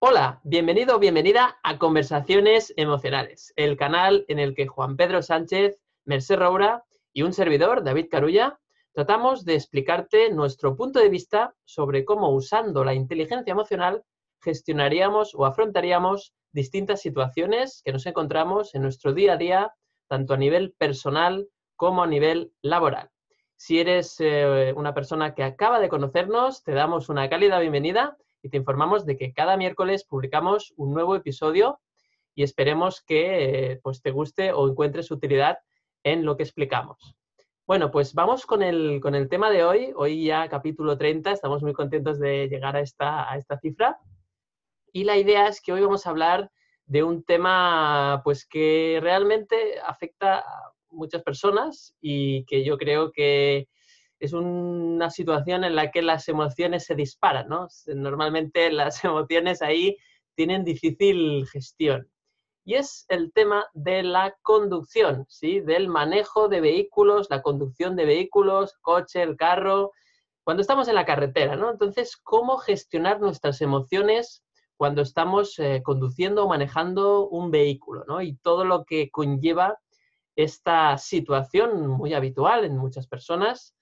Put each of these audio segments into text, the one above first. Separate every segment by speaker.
Speaker 1: Hola, bienvenido o bienvenida a Conversaciones Emocionales, el canal en el que Juan Pedro Sánchez, Merced Roura y un servidor, David Carulla, tratamos de explicarte nuestro punto de vista sobre cómo usando la inteligencia emocional gestionaríamos o afrontaríamos distintas situaciones que nos encontramos en nuestro día a día, tanto a nivel personal como a nivel laboral. Si eres eh, una persona que acaba de conocernos, te damos una cálida bienvenida te informamos de que cada miércoles publicamos un nuevo episodio y esperemos que eh, pues, te guste o encuentres utilidad en lo que explicamos. Bueno, pues vamos con el, con el tema de hoy. Hoy ya capítulo 30, estamos muy contentos de llegar a esta, a esta cifra. Y la idea es que hoy vamos a hablar de un tema pues que realmente afecta a muchas personas y que yo creo que es una situación en la que las emociones se disparan, ¿no? Normalmente las emociones ahí tienen difícil gestión. Y es el tema de la conducción, ¿sí? Del manejo de vehículos, la conducción de vehículos, coche, el carro, cuando estamos en la carretera, ¿no? Entonces, ¿cómo gestionar nuestras emociones cuando estamos eh, conduciendo o manejando un vehículo, ¿no? Y todo lo que conlleva esta situación muy habitual en muchas personas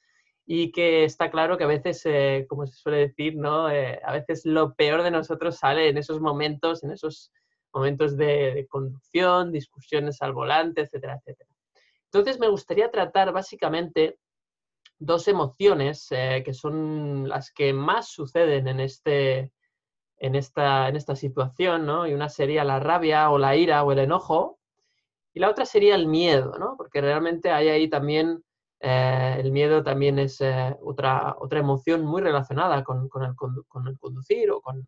Speaker 1: y que está claro que a veces, eh, como se suele decir, ¿no? Eh, a veces lo peor de nosotros sale en esos momentos, en esos momentos de, conducción, discusiones al volante, etcétera, etcétera. Entonces me gustaría tratar básicamente dos emociones eh, que son las que más suceden en, este, en, esta, en esta situación, ¿no? Y una sería la rabia o la ira o el enojo, y la otra sería el miedo, ¿no? Porque realmente hay ahí también eh, el miedo también es eh, otra, otra emoción muy relacionada con, el, conducir o con,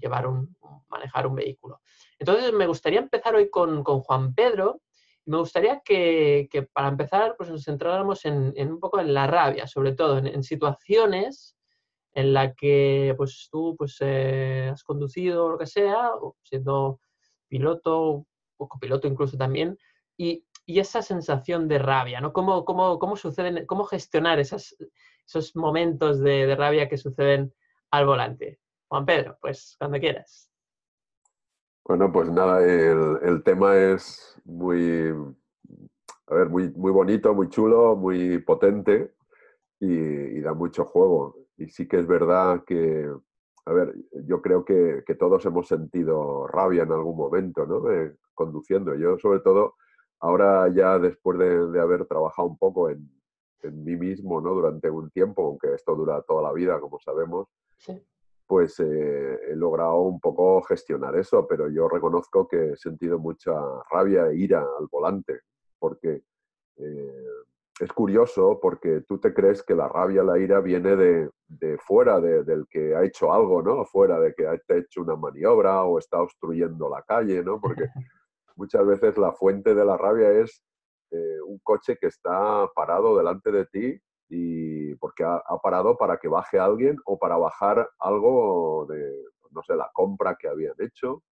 Speaker 1: llevar un, manejar un vehículo. Entonces, me gustaría empezar hoy con, Juan Pedro. Me gustaría que, para empezar pues nos centráramos en, un poco en la rabia, sobre todo en, situaciones en la que pues, tú pues, eh, has conducido lo que sea, siendo piloto, o copiloto incluso también, y y esa sensación de rabia, ¿no? ¿Cómo, cómo, cómo suceden, cómo gestionar esos momentos de, rabia que suceden al volante? Juan Pedro, pues cuando quieras.
Speaker 2: Bueno, pues nada, el, tema es muy, a ver, muy, muy bonito, muy chulo, muy potente y, da mucho juego. Y sí que es verdad que, a ver, yo creo que, todos hemos sentido rabia en algún momento, ¿no? Eh, conduciendo. Yo sobre todo Ahora ya después de, haber trabajado un poco en, mí mismo ¿no? durante un tiempo, aunque esto dura toda la vida, como sabemos, pues eh, he logrado un poco gestionar eso, pero yo reconozco que he sentido mucha rabia e ira al volante, porque eh, es curioso porque tú te crees que la rabia, la ira viene de, fuera, del que ha hecho algo, ¿no? Fuera de que ha hecho una maniobra o está obstruyendo la calle, ¿no? Porque muchas veces la fuente de la rabia es eh, un coche que está parado delante de ti y porque ha, parado para que baje alguien o para bajar algo de, no sé, la compra que habían hecho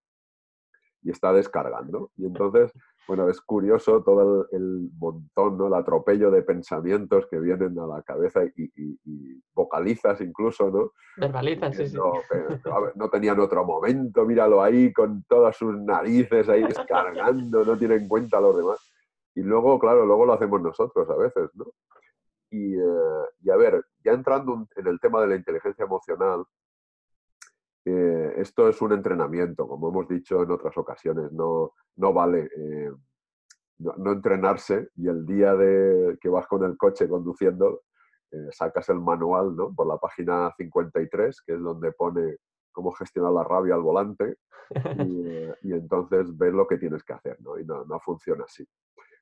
Speaker 2: y está descargando. Y entonces, bueno, es curioso todo el, montón, ¿no? El atropello de pensamientos que vienen a la cabeza y, vocalizas incluso, ¿no?
Speaker 1: Verbalizas, sí, sí.
Speaker 2: no tenían otro momento, míralo ahí con todas sus narices ahí descargando, no tiene en cuenta a los demás. Y luego, claro, luego lo hacemos nosotros a veces, ¿no? Y, eh, y a ver, ya entrando en el tema de la inteligencia emocional, eh, esto es un entrenamiento, como hemos dicho en otras ocasiones, no, no vale eh, no, entrenarse y el día de que vas con el coche conduciendo, eh, sacas el manual ¿no? por la página 53, que es donde pone cómo gestionar la rabia al volante, y, entonces ves lo que tienes que hacer, ¿no? y no, no, funciona así.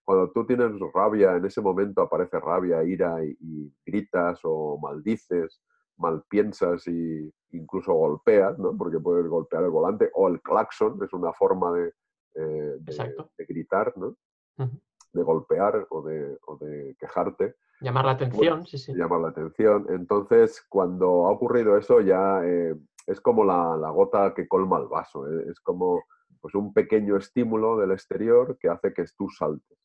Speaker 2: Cuando tú tienes rabia, en ese momento aparece rabia, ira y gritas o maldices mal piensas y incluso golpeas, ¿no? Porque puedes golpear el volante o el claxon, es una forma de, eh, de, gritar, ¿no? De golpear o de, o de quejarte.
Speaker 1: Llamar la atención, sí, sí.
Speaker 2: Llamar la atención. Entonces, cuando ha ocurrido eso, ya eh, es como la, la, gota que colma el vaso. ¿eh? Es como pues, un pequeño estímulo del exterior que hace que tú saltes.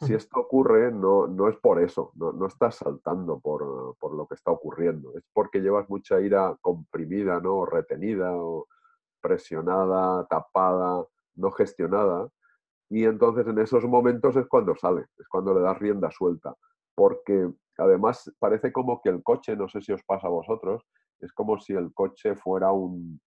Speaker 2: Si esto ocurre, no, no es por eso, no, no estás saltando por, por, lo que está ocurriendo, es porque llevas mucha ira comprimida, ¿no? O retenida, o presionada, tapada, no gestionada. Y entonces en esos momentos es cuando sale, es cuando le das rienda suelta porque además parece como que el coche, no sé si os pasa a vosotros, es como si el coche fuera un,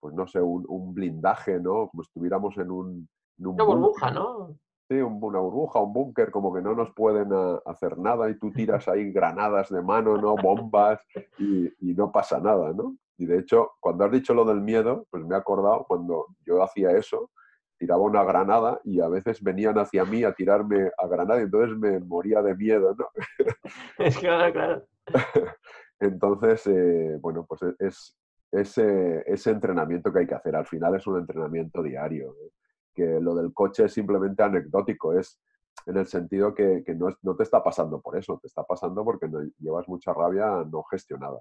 Speaker 2: pues no sé, un, blindaje, ¿no? Como estuviéramos en un...
Speaker 1: una burbuja, ¿no?
Speaker 2: Sí, una burbuja, un búnker, como que no nos pueden ah, hacer nada y tú tiras ahí granadas de mano, ¿no? Bombas y, y, no pasa nada, ¿no? Y de hecho, cuando has dicho lo del miedo, pues me he acordado cuando yo hacía eso, tiraba una granada y a veces venían hacia mí a tirarme a granada y entonces me moría de miedo, ¿no?
Speaker 1: claro, claro.
Speaker 2: Entonces, eh, bueno, pues es ese, ese, entrenamiento que hay que hacer. Al final es un entrenamiento diario. ¿eh? Que lo del coche es simplemente anecdótico, es en el sentido que, que no, no, te está pasando por eso, te está pasando porque no, llevas mucha rabia no gestionada.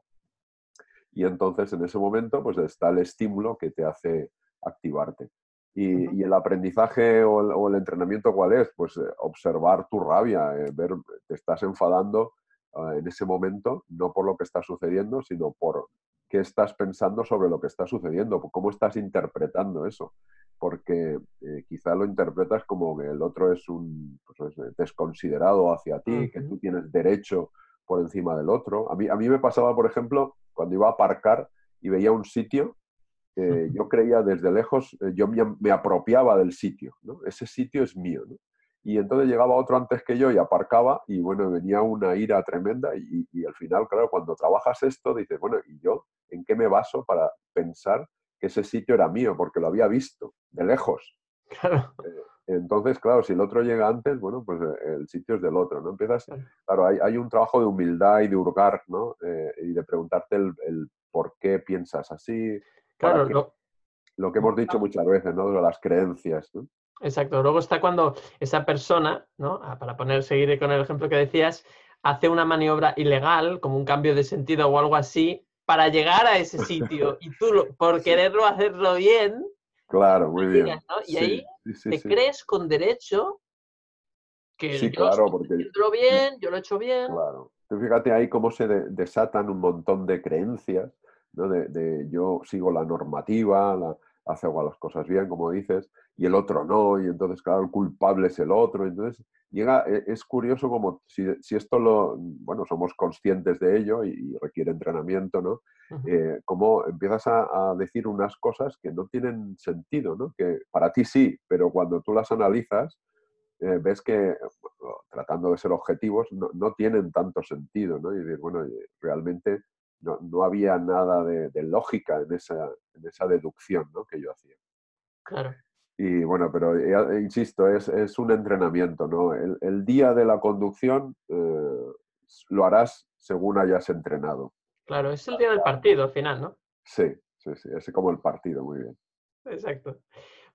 Speaker 2: Y entonces en ese momento pues está el estímulo que te hace activarte. Y, el aprendizaje o el, entrenamiento, ¿cuál es? Pues eh, observar tu rabia, eh, ver, te estás enfadando ah, en ese momento, no por lo que está sucediendo, sino por qué estás pensando sobre lo que está sucediendo, cómo estás interpretando eso. Porque eh, quizá lo interpretas como que el otro es un pues, desconsiderado hacia ti, que tú tienes derecho por encima del otro. A mí, a mí me pasaba, por ejemplo, cuando iba a aparcar y veía un sitio yo creía desde lejos, eh, yo me, apropiaba del sitio, ¿no? Ese sitio es mío, ¿no? Y entonces llegaba otro antes que yo y aparcaba y bueno, venía una ira tremenda y, al final, claro, cuando trabajas esto, dices, bueno, ¿y yo en qué me baso para pensar que ese sitio era mío? Porque lo había visto de lejos. Claro. Eh, entonces, claro, si el otro llega antes, bueno, pues eh, el sitio es del otro, ¿no? Empiezas, claro, hay, hay un trabajo de humildad y de hurgar, ¿no? y de preguntarte el, el, por qué piensas así, Claro, lo, que hemos dicho muchas veces, ¿no? De las creencias,
Speaker 1: Exacto. Luego está cuando esa persona, ¿no? Ah, para poner, seguir con el ejemplo que decías, hace una maniobra ilegal, como un cambio de sentido o algo así, para llegar a ese sitio. y tú, por quererlo hacerlo bien.
Speaker 2: Claro, muy bien.
Speaker 1: Y ahí te crees con derecho que
Speaker 2: sí, claro, porque...
Speaker 1: bien, yo lo he hecho bien.
Speaker 2: Claro. fíjate ahí cómo se desatan un montón de creencias de, yo sigo la normativa, la, hago las cosas bien, como dices, y el otro no, y entonces, claro, el culpable es el otro. Entonces, llega, e, es curioso como si, si esto lo, bueno, somos conscientes de ello y, requiere entrenamiento, ¿no? Eh, como empiezas a, decir unas cosas que no tienen sentido, ¿no? Que para ti sí, pero cuando tú las analizas, eh, ves que, tratando de ser objetivos, no, no, tienen tanto sentido, ¿no? Y decir, bueno, realmente no, había nada de, lógica en esa, en esa deducción ¿no? que yo hacía.
Speaker 1: Claro.
Speaker 2: Y bueno, pero eh, insisto, es, es, un entrenamiento, ¿no? El, día de la conducción eh, lo harás según hayas entrenado.
Speaker 1: Claro, es el día del partido al final, ¿no?
Speaker 2: Sí, sí, sí, es como el partido, muy bien.
Speaker 1: Exacto.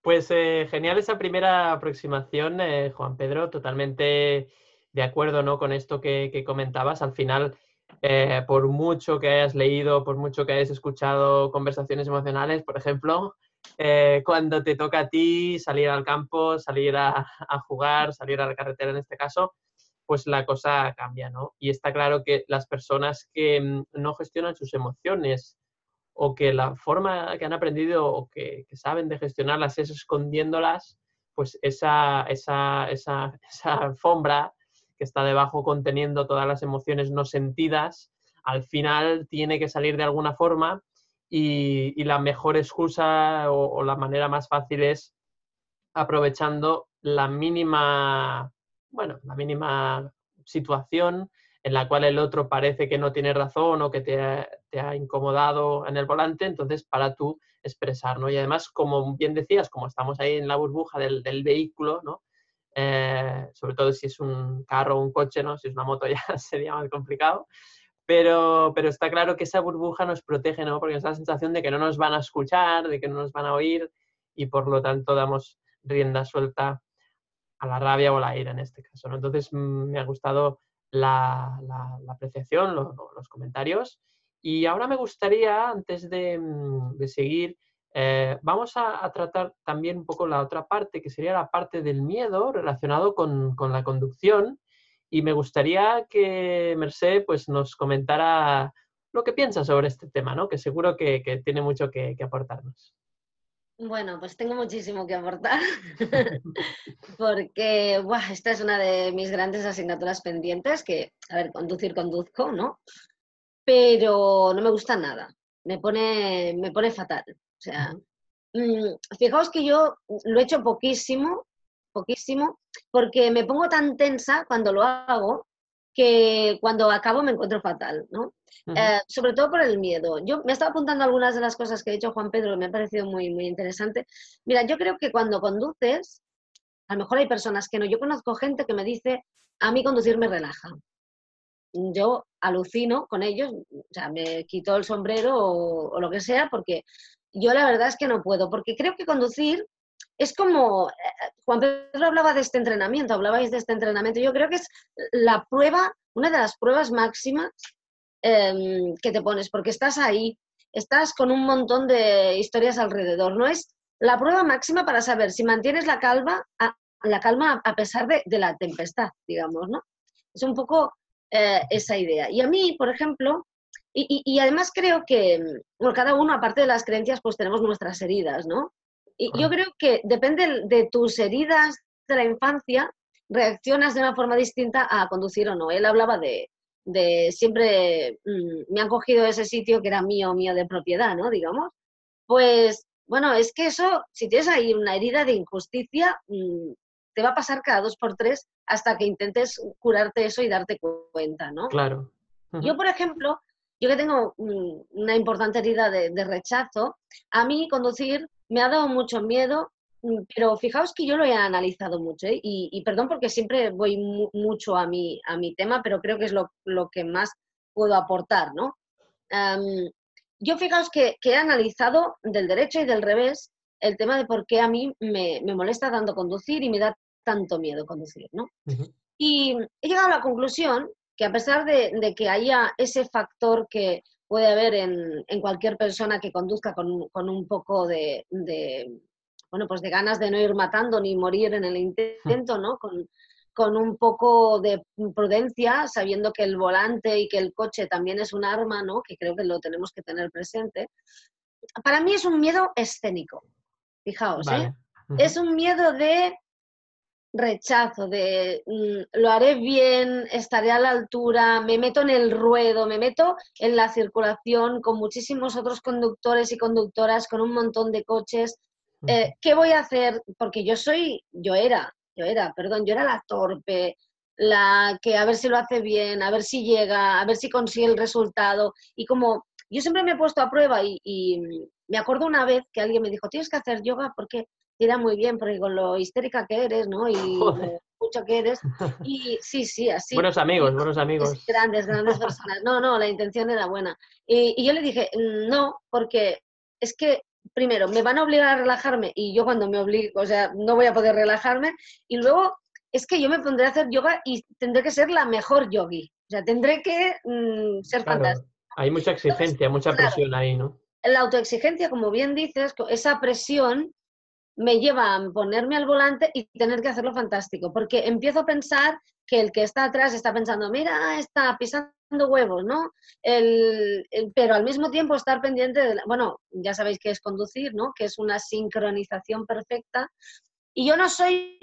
Speaker 1: Pues eh, genial esa primera aproximación, Juan Pedro, totalmente de acuerdo ¿no? con esto que, que comentabas. Al final, eh, por mucho que hayas leído, por mucho que hayas escuchado conversaciones emocionales, por ejemplo, eh, cuando te toca a ti salir al campo, salir a, jugar, salir a la carretera en este caso, pues la cosa cambia, ¿no? Y está claro que las personas que mm, no gestionan sus emociones o que la forma que han aprendido o que, saben de gestionarlas es escondiéndolas, pues esa, esa, esa, esa alfombra que está debajo conteniendo todas las emociones no sentidas, al final tiene que salir de alguna forma y, la mejor excusa o, la manera más fácil es aprovechando la mínima, bueno, la mínima situación en la cual el otro parece que no tiene razón o que te ha, incomodado en el volante, entonces para tú expresar, ¿no? Y además, como bien decías, como estamos ahí en la burbuja del vehículo, ¿no? Eh, sobre todo si es un carro o un coche, ¿no? Si es una moto ya sería más complicado. Pero, pero está claro que esa burbuja nos protege, ¿no? Porque nos da la sensación de que no nos van a escuchar, de que no nos van a oír y por lo tanto damos rienda suelta a la rabia o la ira en este caso. ¿no? Entonces mm, me ha gustado la, apreciación, los comentarios. Y ahora me gustaría, antes de, mm, seguir, eh, vamos a, tratar también un poco la otra parte, que sería la parte del miedo relacionado con, la conducción. Y me gustaría que Merced pues, nos comentara lo que piensa sobre este tema, ¿no? que seguro que, tiene mucho que aportarnos.
Speaker 3: Bueno, pues tengo muchísimo que aportar porque esta es una de mis grandes asignaturas pendientes, que, a ver, conducir conduzco, ¿no? Pero no me gusta nada, me pone, me pone fatal. O sea, mm, fijaos que yo lo he hecho poquísimo, poquísimo, porque me pongo tan tensa cuando lo hago que cuando acabo me encuentro fatal, ¿no? Eh, sobre todo por el miedo. Yo me estaba apuntando algunas de las cosas que ha dicho Juan Pedro, me ha parecido muy, muy interesante. Mira, yo creo que cuando conduces, a lo mejor hay personas que no. Yo conozco gente que me dice, a mí conducir me relaja. Yo alucino con ellos, o sea, me quito el sombrero o, lo que sea, porque yo la verdad es que no puedo, porque creo que conducir es como, eh, Juan Pedro hablaba de este entrenamiento, hablabais de este entrenamiento, yo creo que es la prueba, una de las pruebas máximas Em, que te pones, porque estás ahí, estás con un montón de historias alrededor. No es la prueba máxima para saber si mantienes la calma a, la calma a pesar de, la tempestad, digamos, ¿no? Es un poco eh, esa idea. Y a mí, por ejemplo, y, además creo que cada uno, aparte de las creencias, pues tenemos nuestras heridas, ¿no? Y yo creo que depende de tus heridas de la infancia, reaccionas de una forma distinta a conducir o no. Él hablaba de, de siempre mm, me han cogido ese sitio que era mío, mío de propiedad, ¿no? Digamos. Pues, bueno, es que eso, si tienes ahí una herida de injusticia, mm, te va a pasar cada dos por tres hasta que intentes curarte eso y darte cuenta, ¿no?
Speaker 1: Claro.
Speaker 3: Yo, por ejemplo, yo que tengo una importante herida de, de rechazo, a mí conducir me ha dado mucho miedo Mm, pero fijaos que yo lo he analizado mucho ¿eh? y, perdón porque siempre voy mucho a mi, a mi tema, pero creo que es lo, que más puedo aportar, ¿no? yo fijaos que, he analizado del derecho y del revés el tema de por qué a mí me, molesta tanto conducir y me da tanto miedo conducir, ¿no? Y he llegado a la conclusión que a pesar de, que haya ese factor que puede haber en, cualquier persona que conduzca con, un poco de bueno, pues de ganas de no ir matando ni morir en el intento, ¿no? Con, un poco de prudencia, sabiendo que el volante y que el coche también es un arma, ¿no? Que creo que lo tenemos que tener presente. Para mí es un miedo escénico, fijaos, ¿eh? Es un miedo de rechazo, de mm, lo haré bien, estaré a la altura, me meto en el ruedo, me meto en la circulación con muchísimos otros conductores y conductoras, con un montón de coches, eh, ¿qué voy a hacer? Porque yo soy, yo era, yo era, perdón, yo era la torpe, la que a ver si lo hace bien, a ver si llega, a ver si consigue el resultado. Y como yo siempre me he puesto a prueba y, me acuerdo una vez que alguien me dijo, tienes que hacer yoga porque te irá muy bien, porque con lo histérica que eres, ¿no? Y mucho que eres. Y sí, sí, así.
Speaker 1: Buenos amigos, buenos amigos.
Speaker 3: Grandes, grandes personas. No, no, la intención era buena. y yo le dije, no, porque es que primero, me van a obligar a relajarme y yo cuando me obligo, o sea, no voy a poder relajarme. Y luego es que yo me pondré a hacer yoga y tendré que ser la mejor yogi. O sea, tendré que mm, ser fantástica.
Speaker 1: Hay mucha exigencia, mucha presión ahí, ¿no?
Speaker 3: La autoexigencia, como bien dices, esa presión me lleva a ponerme al volante y tener que hacerlo fantástico, porque empiezo a pensar que el que está atrás está pensando, mira, está pisando huevos, ¿no? El, pero al mismo tiempo estar pendiente de, bueno, ya sabéis que es conducir, ¿no? Que es una sincronización perfecta. Y yo no soy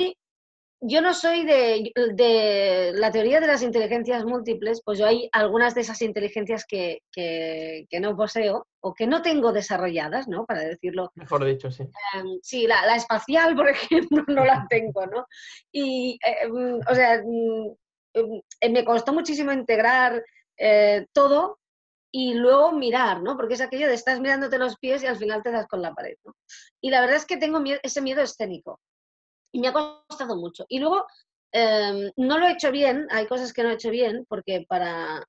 Speaker 3: yo no soy de, la teoría de las inteligencias múltiples, pues yo hay algunas de esas inteligencias que, no poseo o que no tengo desarrolladas, ¿no? Para decirlo.
Speaker 1: Mejor dicho, sí.
Speaker 3: Em, sí, la, espacial, por ejemplo, no la tengo, ¿no? Y, em, o sea, em, me costó muchísimo integrar eh, todo y luego mirar, ¿no? Porque es aquello de estás mirándote los pies y al final te das con la pared, ¿no? Y la verdad es que tengo ese miedo escénico y me ha costado mucho. Y luego Em, no lo he hecho bien, hay cosas que no he hecho bien, porque para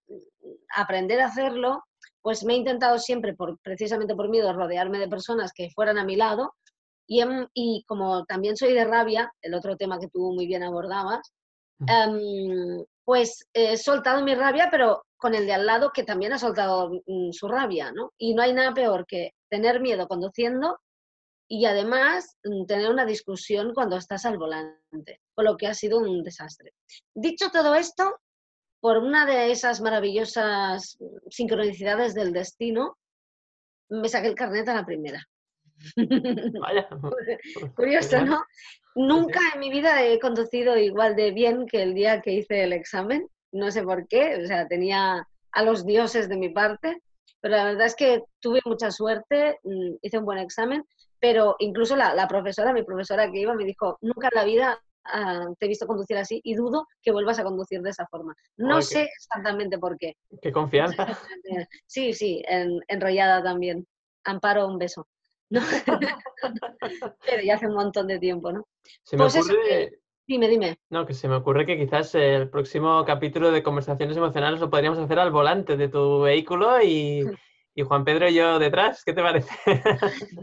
Speaker 3: aprender a hacerlo, pues me he intentado siempre, por, precisamente por miedo, rodearme de personas que fueran a mi lado. Y, y como también soy de rabia, el otro tema que tú muy bien abordabas, em, pues he soltado mi rabia, pero con el de al lado que también ha soltado mm, su rabia, ¿no? Y no hay nada peor que tener miedo conduciendo y además mm, tener una discusión cuando estás al volante, con lo que ha sido un desastre. Dicho todo esto, por una de esas maravillosas sincronicidades del destino, me saqué el carnet a la primera.
Speaker 1: Vaya.
Speaker 3: Curioso, ¿no? Nunca en mi vida he conducido igual de bien que el día que hice el examen no sé por qué, o sea, tenía a los dioses de mi parte, pero la verdad es que tuve mucha suerte, mm, hice un buen examen, pero incluso la, profesora, mi profesora que iba, me dijo, nunca en la vida ah, te he visto conducir así y dudo que vuelvas a conducir de esa forma. No sé exactamente por qué.
Speaker 1: Qué confianza.
Speaker 3: Sí, sí, enrollada también. Amparo, un beso. pero ya hace un montón de tiempo, ¿no?
Speaker 1: Se me pues ocurre,
Speaker 3: Dime, dime.
Speaker 1: No, que se me ocurre que quizás el próximo capítulo de conversaciones emocionales lo podríamos hacer al volante de tu vehículo y, Juan Pedro y yo detrás. ¿Qué te parece?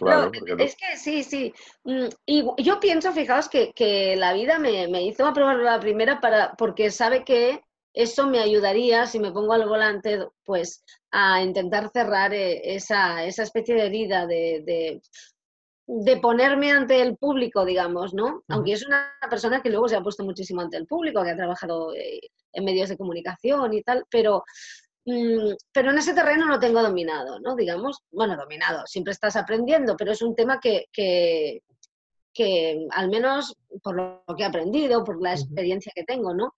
Speaker 3: No, es que sí, sí. Mm, y yo pienso, fijaos, que, la vida me, hizo aprobar la primera para, porque sabe que eso me ayudaría, si me pongo al volante, pues a intentar cerrar eh, esa, esa especie de herida de de ponerme ante el público, digamos, ¿no? Aunque es una persona que luego se ha puesto muchísimo ante el público, que ha trabajado eh, en medios de comunicación y tal, pero, mm, pero en ese terreno lo tengo dominado, ¿no? Digamos, bueno, dominado, siempre estás aprendiendo, pero es un tema que, que, que al menos por lo que he aprendido, por la experiencia que tengo, ¿no?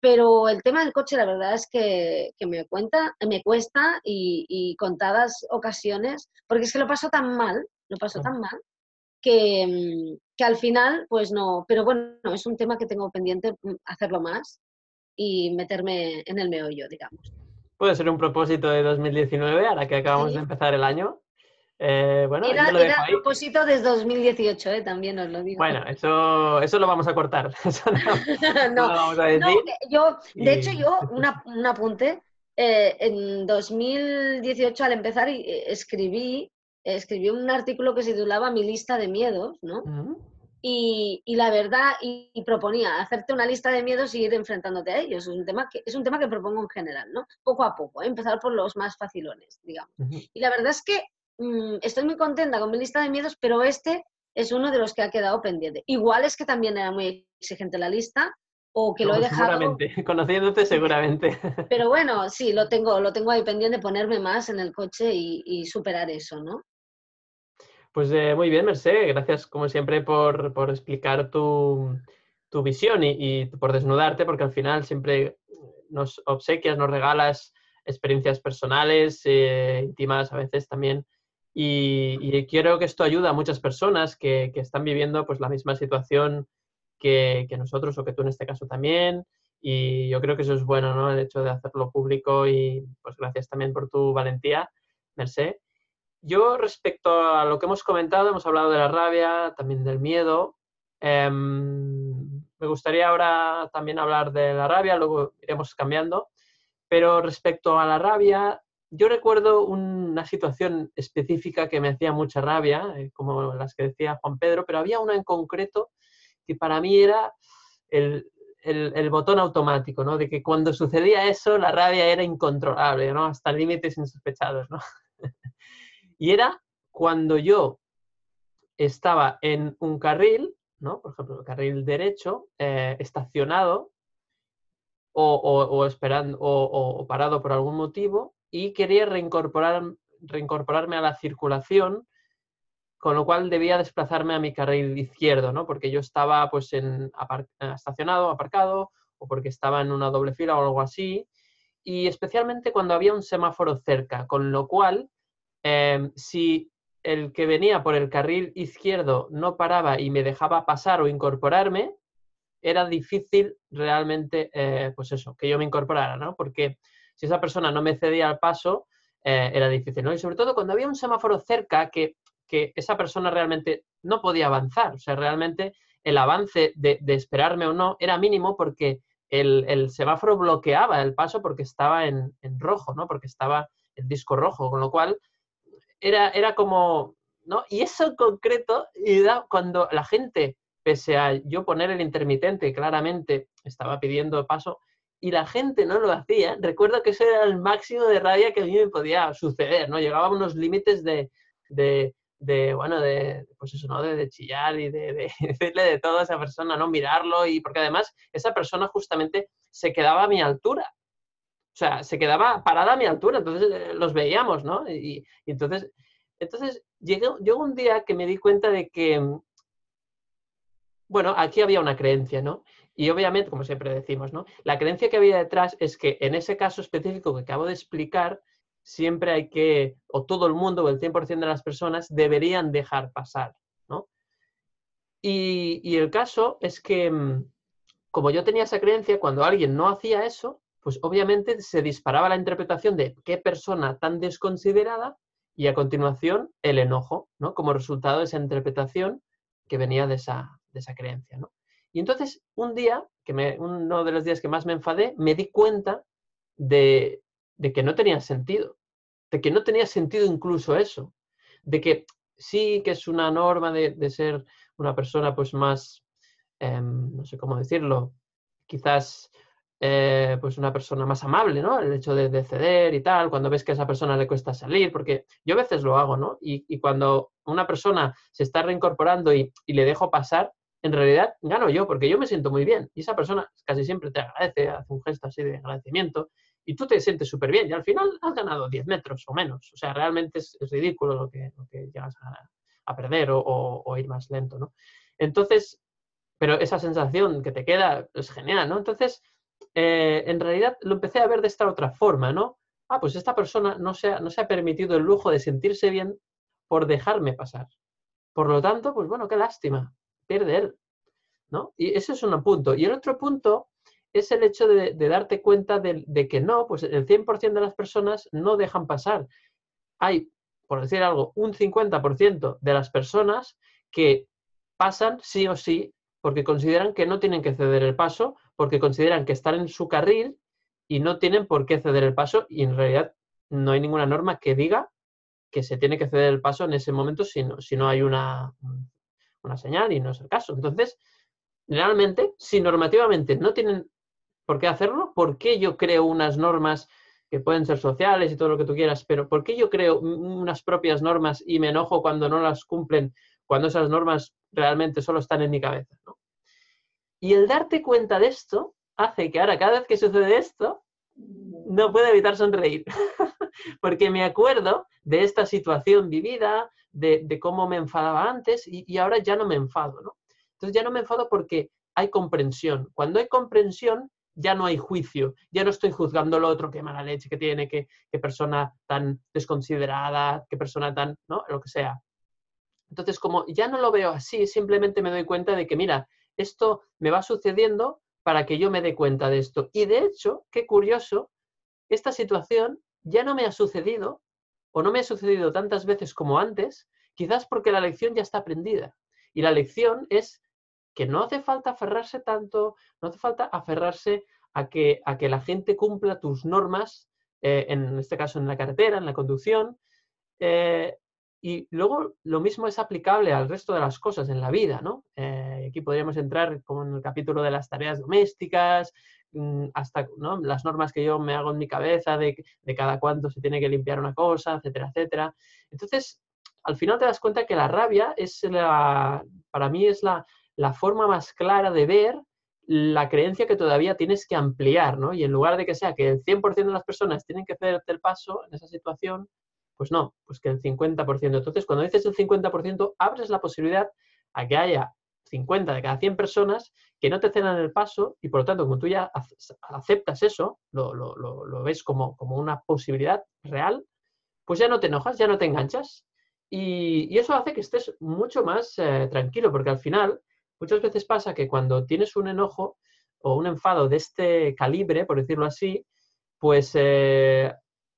Speaker 3: Pero el tema del coche, la verdad es que, que me, cuenta, me cuesta y, y contadas ocasiones, porque es que lo paso tan mal lo pasó tan mal que, mm, que, al final, pues no, pero bueno, es un tema que tengo pendiente mm, hacerlo más y meterme en el meollo, digamos.
Speaker 1: Puede ser un propósito de 2019, ahora que acabamos de empezar el año. Eh, bueno,
Speaker 3: era, lo era propósito desde 2018, eh, también os lo digo.
Speaker 1: Bueno, eso, eso lo vamos a cortar.
Speaker 3: no, lo vamos a decir. yo, de hecho, yo, una, un apunte, eh, en 2018 al empezar escribí escribió un artículo que se titulaba Mi lista de miedos, ¿no? Y, la verdad, y, proponía hacerte una lista de miedos y ir enfrentándote a ellos. Es un tema que, es un tema que propongo en general, ¿no? Poco a poco, ¿eh? empezar por los más facilones, digamos. Y la verdad es que mm, estoy muy contenta con mi lista de miedos, pero este es uno de los que ha quedado pendiente. Igual es que también era muy exigente la lista, o que lo he dejado.
Speaker 1: Seguramente, conociéndote seguramente.
Speaker 3: Pero bueno, sí, lo tengo, lo tengo ahí pendiente, ponerme más en el coche y superar eso, ¿no?
Speaker 1: Pues eh, muy bien, Merced. Gracias, como siempre, por, explicar tu, visión y, por desnudarte, porque al final siempre nos obsequias, nos regalas experiencias personales, eh, íntimas a veces también. Y, quiero que esto ayude a muchas personas que, están viviendo pues, la misma situación que, que, nosotros o que tú en este caso también. Y yo creo que eso es bueno, ¿no? El hecho de hacerlo público y pues gracias también por tu valentía, Merced. Yo respecto a lo que hemos comentado, hemos hablado de la rabia, también del miedo. Em, me gustaría ahora también hablar de la rabia, luego iremos cambiando. Pero respecto a la rabia, yo recuerdo una situación específica que me hacía mucha rabia, eh, como las que decía Juan Pedro, pero había una en concreto que para mí era el, botón automático, ¿no? De que cuando sucedía eso, la rabia era incontrolable, ¿no? Hasta límites insospechados, ¿no? Y era cuando yo estaba en un carril, ¿no? Por ejemplo, el carril derecho, eh, estacionado o, esperando o, parado por algún motivo y quería reincorporar, reincorporarme a la circulación, con lo cual debía desplazarme a mi carril izquierdo, ¿no? Porque yo estaba pues en estacionado, aparcado, o porque estaba en una doble fila o algo así, y especialmente cuando había un semáforo cerca, con lo cual Em, si el que venía por el carril izquierdo no paraba y me dejaba pasar o incorporarme, era difícil realmente, eh, pues eso, que yo me incorporara, ¿no? Porque si esa persona no me cedía al paso, eh, era difícil, ¿no? Y sobre todo cuando había un semáforo cerca que, que esa persona realmente no podía avanzar, o sea, realmente el avance de, esperarme o no era mínimo porque el, semáforo bloqueaba el paso porque estaba en, rojo, ¿no? Porque estaba el disco rojo, con lo cual era, era como, ¿no? Y eso en concreto, cuando la gente, pese a yo poner el intermitente, claramente estaba pidiendo paso, y la gente no lo hacía, recuerdo que eso era el máximo de rabia que a mí me podía suceder, ¿no? Llegaba a unos límites de, de, bueno, de, pues eso, ¿no? De, chillar y de, decirle de todo a esa persona, ¿no? Mirarlo y porque además esa persona justamente se quedaba a mi altura. O sea, se quedaba parada a mi altura, entonces eh, los veíamos, ¿no? Y, entonces, entonces llegó, llegó un día que me di cuenta de que, bueno, aquí había una creencia, ¿no? Y obviamente, como siempre decimos, ¿no? La creencia que había detrás es que en ese caso específico que acabo de explicar, siempre hay que, o todo el mundo, o el 100% de las personas, deberían dejar pasar, ¿no? Y, el caso es que, mm, como yo tenía esa creencia, cuando alguien no hacía eso, pues obviamente se disparaba la interpretación de qué persona tan desconsiderada y a continuación el enojo, ¿no? Como resultado de esa interpretación que venía de esa, de esa creencia, ¿no? Y entonces, un día, que uno de los días que más me enfadé, me di cuenta de, de que no tenía sentido, de que no tenía sentido incluso eso, de que sí que es una norma de, ser una persona pues más, em, no sé cómo decirlo, quizás eh, pues una persona más amable, ¿no? El hecho de, ceder y tal, cuando ves que a esa persona le cuesta salir, porque yo a veces lo hago, ¿no? Y, cuando una persona se está reincorporando y, le dejo pasar, en realidad gano yo, porque yo me siento muy bien. Y esa persona casi siempre te agradece, hace un gesto así de agradecimiento y tú te sientes súper bien y al final has ganado 10 metros o menos. O sea, realmente es, ridículo lo que, llegas a, perder o, ir más lento, ¿no? Entonces, pero esa sensación que te queda es genial, ¿no? Entonces, eh, en realidad lo empecé a ver de esta otra forma, ¿no? Ah, pues esta persona no se, ha, no se ha permitido el lujo de sentirse bien por dejarme pasar. Por lo tanto, pues bueno, qué lástima, pierde él, ¿no? Y ese es un punto. Y el otro punto es el hecho de, darte cuenta de, que no, pues el 100% de las personas no dejan pasar. Hay, por decir algo, un 50% de las personas que pasan sí o sí porque consideran que no tienen que ceder el paso, porque consideran que están en su carril y no tienen por qué ceder el paso y en realidad no hay ninguna norma que diga que se tiene que ceder el paso en ese momento si no, si no hay una, una señal y no es el caso. Entonces, realmente, si normativamente no tienen ¿Por qué hacerlo? ¿Por qué yo creo unas normas que pueden ser sociales y todo lo que tú quieras, pero ¿por qué yo creo unas propias normas y me enojo cuando no las cumplen, cuando esas normas realmente solo están en mi cabeza? Y el darte cuenta de esto hace que ahora cada vez que sucede esto, no puedo evitar sonreír, porque me acuerdo de esta situación vivida, de, cómo me enfadaba antes y, y, ahora ya no me enfado, ¿no? Entonces ya no me enfado porque hay comprensión. Cuando hay comprensión, ya no hay juicio, ya no estoy juzgando lo otro, qué mala leche que tiene, qué, persona tan desconsiderada, qué persona tan, ¿no? Lo que sea. Entonces, como ya no lo veo así, simplemente me doy cuenta de que, mira, esto me va sucediendo para que yo me dé cuenta de esto. Y de hecho, qué curioso, esta situación ya no me ha sucedido, o no me ha sucedido tantas veces como antes, quizás porque la lección ya está aprendida. Y la lección es que no hace falta aferrarse tanto, no hace falta aferrarse a que, a que la gente cumpla tus normas, eh, en este caso en la carretera, en la conducción. Eh, y luego lo mismo es aplicable al resto de las cosas en la vida, ¿no? Eh, aquí podríamos entrar como en el capítulo de las tareas domésticas, mm, hasta las normas que yo me hago en mi cabeza de, de cada cuánto se tiene que limpiar una cosa, etcétera, etcétera. Entonces, al final te das cuenta que la rabia es la, para mí es la, la forma más clara de ver la creencia que todavía tienes que ampliar, ¿no? Y en lugar de que sea que el 100% de las personas tienen que hacerte el paso en esa situación, pues no, pues que el 50%. Entonces, cuando dices el 50%, abres la posibilidad a que haya 50 de cada 100 personas que no te cedan el paso y por lo tanto, como tú ya aceptas eso, lo, ves como, como, una posibilidad real, pues ya no te enojas, ya no te enganchas. Y, eso hace que estés mucho más eh, tranquilo, porque al final muchas veces pasa que cuando tienes un enojo o un enfado de este calibre, por decirlo así, pues eh,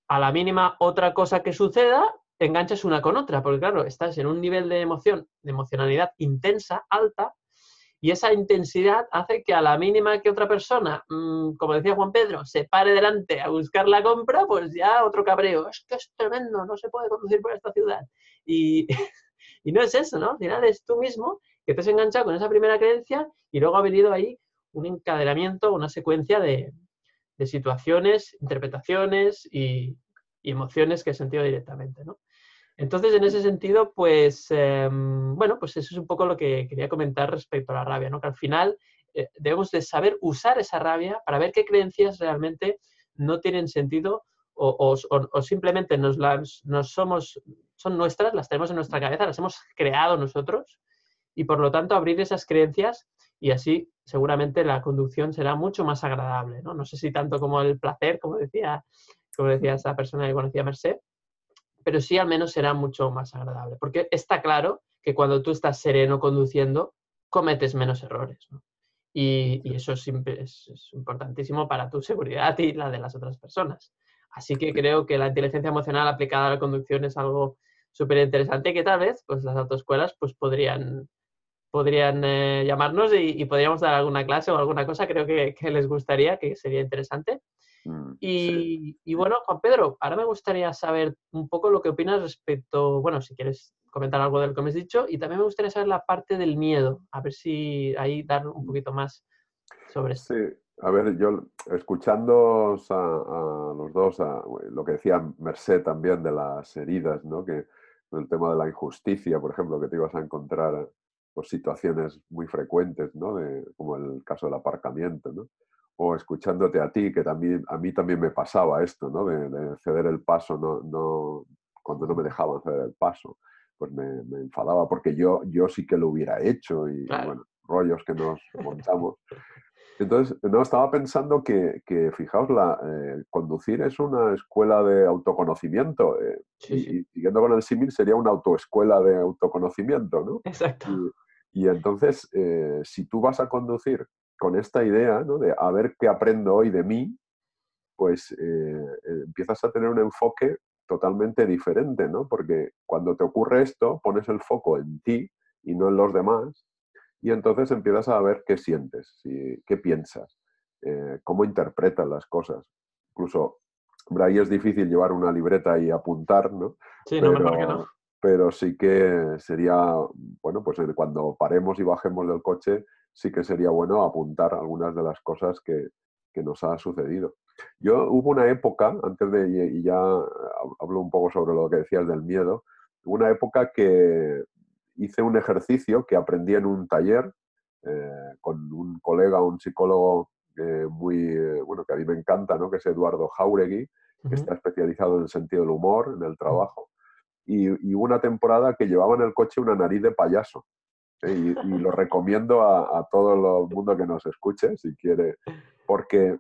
Speaker 1: a la mínima otra cosa que suceda, enganchas una con otra, porque claro, estás en un nivel de emoción, de emocionalidad intensa, alta, Y esa intensidad hace que a la mínima que otra persona, mm, como decía Juan Pedro, se pare delante a buscar la compra, pues ya otro cabreo. Es que es tremendo, no se puede conducir por esta ciudad. Y, y no es eso, ¿no? Al final es tú mismo que te has enganchado con esa primera creencia y luego ha venido ahí un encadenamiento, una secuencia de, de situaciones, interpretaciones y, emociones que he sentido directamente, ¿no? Entonces, en ese sentido, pues, em, bueno, pues eso es un poco lo que quería comentar respecto a la rabia, ¿no? Que al final eh, debemos de saber usar esa rabia para ver qué creencias realmente no tienen sentido o, o, simplemente nos las nos somos, son nuestras, las tenemos en nuestra cabeza, las hemos creado nosotros y por lo tanto abrir esas creencias y así seguramente la conducción será mucho más agradable, ¿no? No sé si tanto como el placer, como decía, como decía esa persona que conocía Merced, pero sí al menos será mucho más agradable, porque está claro que cuando tú estás sereno conduciendo, cometes menos errores. Y, eso es, es, importantísimo para tu seguridad y la de las otras personas. Así que creo que la inteligencia emocional aplicada a la conducción es algo súper interesante que tal vez pues, las autoescuelas pues, podrían, podrían eh, llamarnos y, podríamos dar alguna clase o alguna cosa. Creo que les gustaría, que sería interesante. Mm, y, bueno, Juan Pedro, ahora me gustaría saber un poco lo que opinas respecto, bueno, si quieres comentar algo de lo que me has dicho, y también me gustaría saber la parte del miedo, a ver si ahí dar un poquito más sobre esto.
Speaker 2: Sí, a ver, yo escuchando a, los dos, a, lo que decía Merced también de las heridas, ¿no? Que el tema de la injusticia, por ejemplo, que te ibas a encontrar pues, situaciones muy frecuentes, ¿no? De, como el caso del aparcamiento, ¿no? o escuchándote a ti, que también a mí también me pasaba esto, ¿no? De, ceder el paso, no, no, cuando no me dejaban ceder el paso, pues me, enfadaba porque yo, yo sí que lo hubiera hecho y bueno, rollos que nos montamos. Entonces, no, estaba pensando que, que fijaos, la, eh, conducir es una escuela de autoconocimiento. Eh, y, siguiendo con el símil, sería una autoescuela de autoconocimiento, ¿no?
Speaker 1: Exacto.
Speaker 2: Y, entonces, eh, si tú vas a conducir con esta idea ¿no? de a ver qué aprendo hoy de mí, pues eh, eh, empiezas a tener un enfoque totalmente diferente, ¿no? Porque cuando te ocurre esto, pones el foco en ti y no en los demás, y entonces empiezas a ver qué sientes, qué piensas, eh, cómo interpretas las cosas. Incluso, hombre, ahí es difícil llevar una libreta y apuntar, ¿no?
Speaker 1: Sí, no, mejor que no.
Speaker 2: Pero sí que sería, bueno, pues cuando paremos y bajemos del coche, sí que sería bueno apuntar algunas de las cosas que, nos ha sucedido. Yo hubo una época, antes de, y ya hablo un poco sobre lo que decías del miedo, hubo una época que hice un ejercicio que aprendí en un taller eh, con un colega, un psicólogo eh, muy, eh, bueno, que a mí me encanta, ¿no? que es Eduardo Jauregui, que está especializado en el sentido del humor, en el trabajo. Y, y, una temporada que llevaba en el coche una nariz de payaso. Y, lo recomiendo a, todo el mundo que nos escuche, si quiere, porque,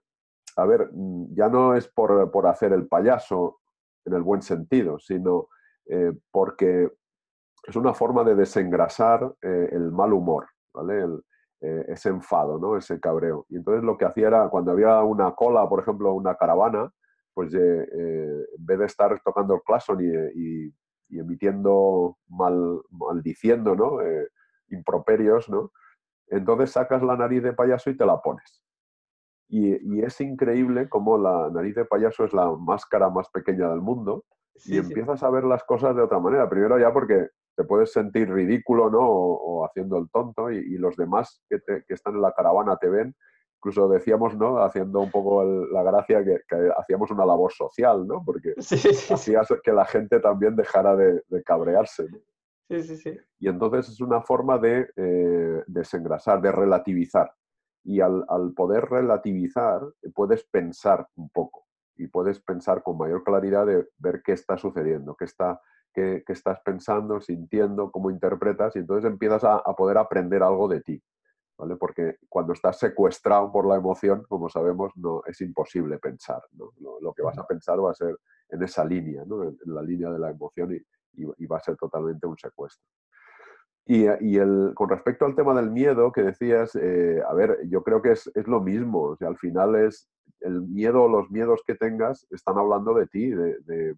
Speaker 2: a ver, ya no es por, hacer el payaso en el buen sentido, sino eh, porque es una forma de desengrasar eh, el mal humor, ¿vale? Eh, ese enfado, ¿no? Ese cabreo. Y entonces lo que hacía era, cuando había una cola, por ejemplo, una caravana, pues en vez de estar tocando el claxon y, emitiendo mal, maldiciendo, ¿no? improperios, ¿no? Entonces sacas la nariz de payaso y te la pones. Y, es increíble cómo la nariz de payaso es la máscara más pequeña del mundo y empiezas a ver las cosas de otra manera. Primero ya porque te puedes sentir ridículo, ¿no? O, haciendo el tonto y, los demás que, están en la caravana te ven. Incluso decíamos, ¿no? Haciendo un poco la gracia que, hacíamos una labor social, ¿no? Porque hacías que la gente también dejara de, de cabrearse. ¿no?
Speaker 1: Sí, sí, sí.
Speaker 2: Y entonces es una forma de eh, desengrasar, de relativizar. Y al, poder relativizar, puedes pensar un poco y puedes pensar con mayor claridad de ver qué está sucediendo, qué, está, qué, estás pensando, sintiendo, cómo interpretas, y entonces empiezas a, poder aprender algo de ti. ¿Vale? Porque cuando estás secuestrado por la emoción, como sabemos, no es imposible pensar. Lo, que vas a pensar va a ser en esa línea, ¿no? en, la línea de la emoción y, y, va a ser totalmente un secuestro. Y, y el, con respecto al tema del miedo que decías, eh, a ver, yo creo que es, es lo mismo. O sea, al final es el miedo, los miedos que tengas están hablando de ti, de, de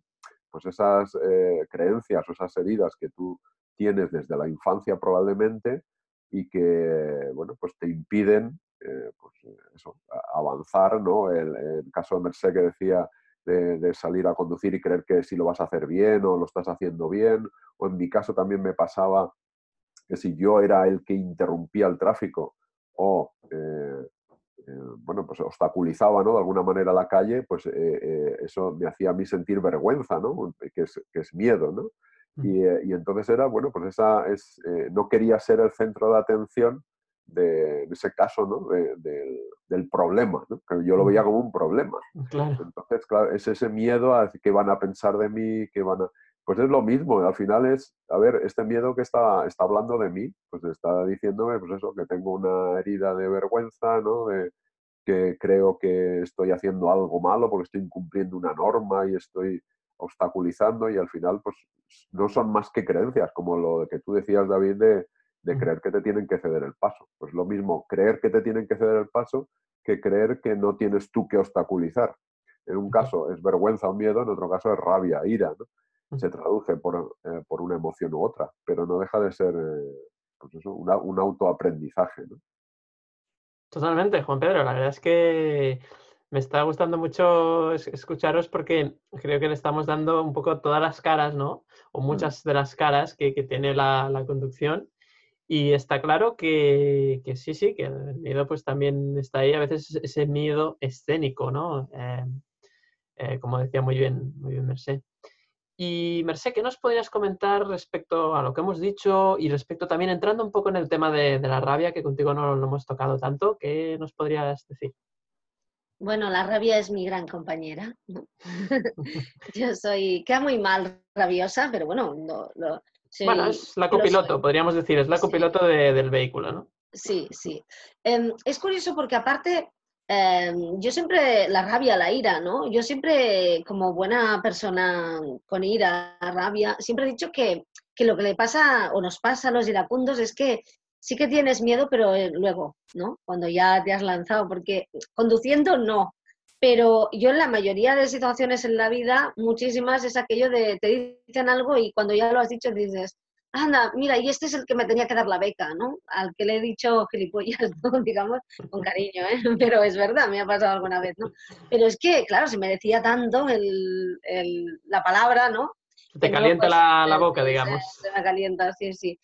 Speaker 2: pues esas eh, creencias o esas heridas que tú tienes desde la infancia probablemente y que, bueno, pues te impiden eh, pues eso, avanzar, ¿no? El, el, caso de Merced que decía de, salir a conducir y creer que si lo vas a hacer bien o lo estás haciendo bien, o en mi caso también me pasaba que si yo era el que interrumpía el tráfico o eh, eh, bueno, pues obstaculizaba ¿no? de alguna manera la calle, pues eso me hacía a mí sentir vergüenza, ¿no? que, es, que es miedo. ¿no? Y, y, entonces era, bueno, pues esa es, no quería ser el centro de atención de, ese caso, ¿no? del, problema, ¿no? que yo lo veía como un problema. Entonces, claro, es ese miedo a qué van a pensar de mí, qué van a... Pues es lo mismo, al final es, a ver, este miedo que está, está hablando de mí, pues está diciéndome, pues eso, que tengo una herida de vergüenza, ¿no? De, que creo que estoy haciendo algo malo porque estoy incumpliendo una norma y estoy obstaculizando y al final pues no son más que creencias, como lo que tú decías, David, de, de creer que te tienen que ceder el paso. Pues lo mismo, creer que te tienen que ceder el paso que creer que no tienes tú que obstaculizar. En un caso es vergüenza o miedo, en otro caso es rabia, ira. Se traduce por, eh, por, una emoción u otra, pero no deja de ser eh, pues eso, un autoaprendizaje.
Speaker 1: Totalmente, Juan Pedro. La verdad es que me está gustando mucho escucharos porque creo que le estamos dando un poco todas las caras, ¿no? O mm. muchas de las caras que, tiene la, la, conducción y está claro que, sí, sí, que el miedo pues también está ahí, a veces ese miedo escénico, ¿no? Eh, eh, como decía muy bien, muy bien Mercé. Y Mercé, ¿qué nos podrías comentar respecto a lo que hemos dicho y respecto también entrando un poco en el tema de, la rabia, que contigo no lo hemos tocado tanto? ¿Qué nos podrías decir?
Speaker 3: Bueno, la rabia es mi gran compañera. Yo soy, queda muy mal rabiosa, pero bueno, lo,
Speaker 1: bueno, es la copiloto, podríamos decir, es la copiloto del vehículo, ¿no?
Speaker 3: Sí, sí. Em, es curioso porque aparte, em, yo siempre, la rabia, la ira, ¿no? Yo siempre, como buena persona con ira, rabia, siempre he dicho que, que lo que le pasa o nos pasa a los iracundos es que sí que tienes miedo, pero eh, luego, ¿no? Cuando ya te has lanzado, porque conduciendo no, pero yo en la mayoría de situaciones en la vida, muchísimas es aquello de te dicen algo y cuando ya lo has dicho dices, anda, mira, y este es el que me tenía que dar la beca, ¿no? Al que le he dicho gilipollas, digamos, con cariño, ¿eh? Pero es verdad, me ha pasado alguna vez, ¿no? Pero es que, claro, se me decía tanto el, el, la palabra, ¿no?
Speaker 1: Te calienta la, la, boca, digamos.
Speaker 3: Se me calienta, sí, sí.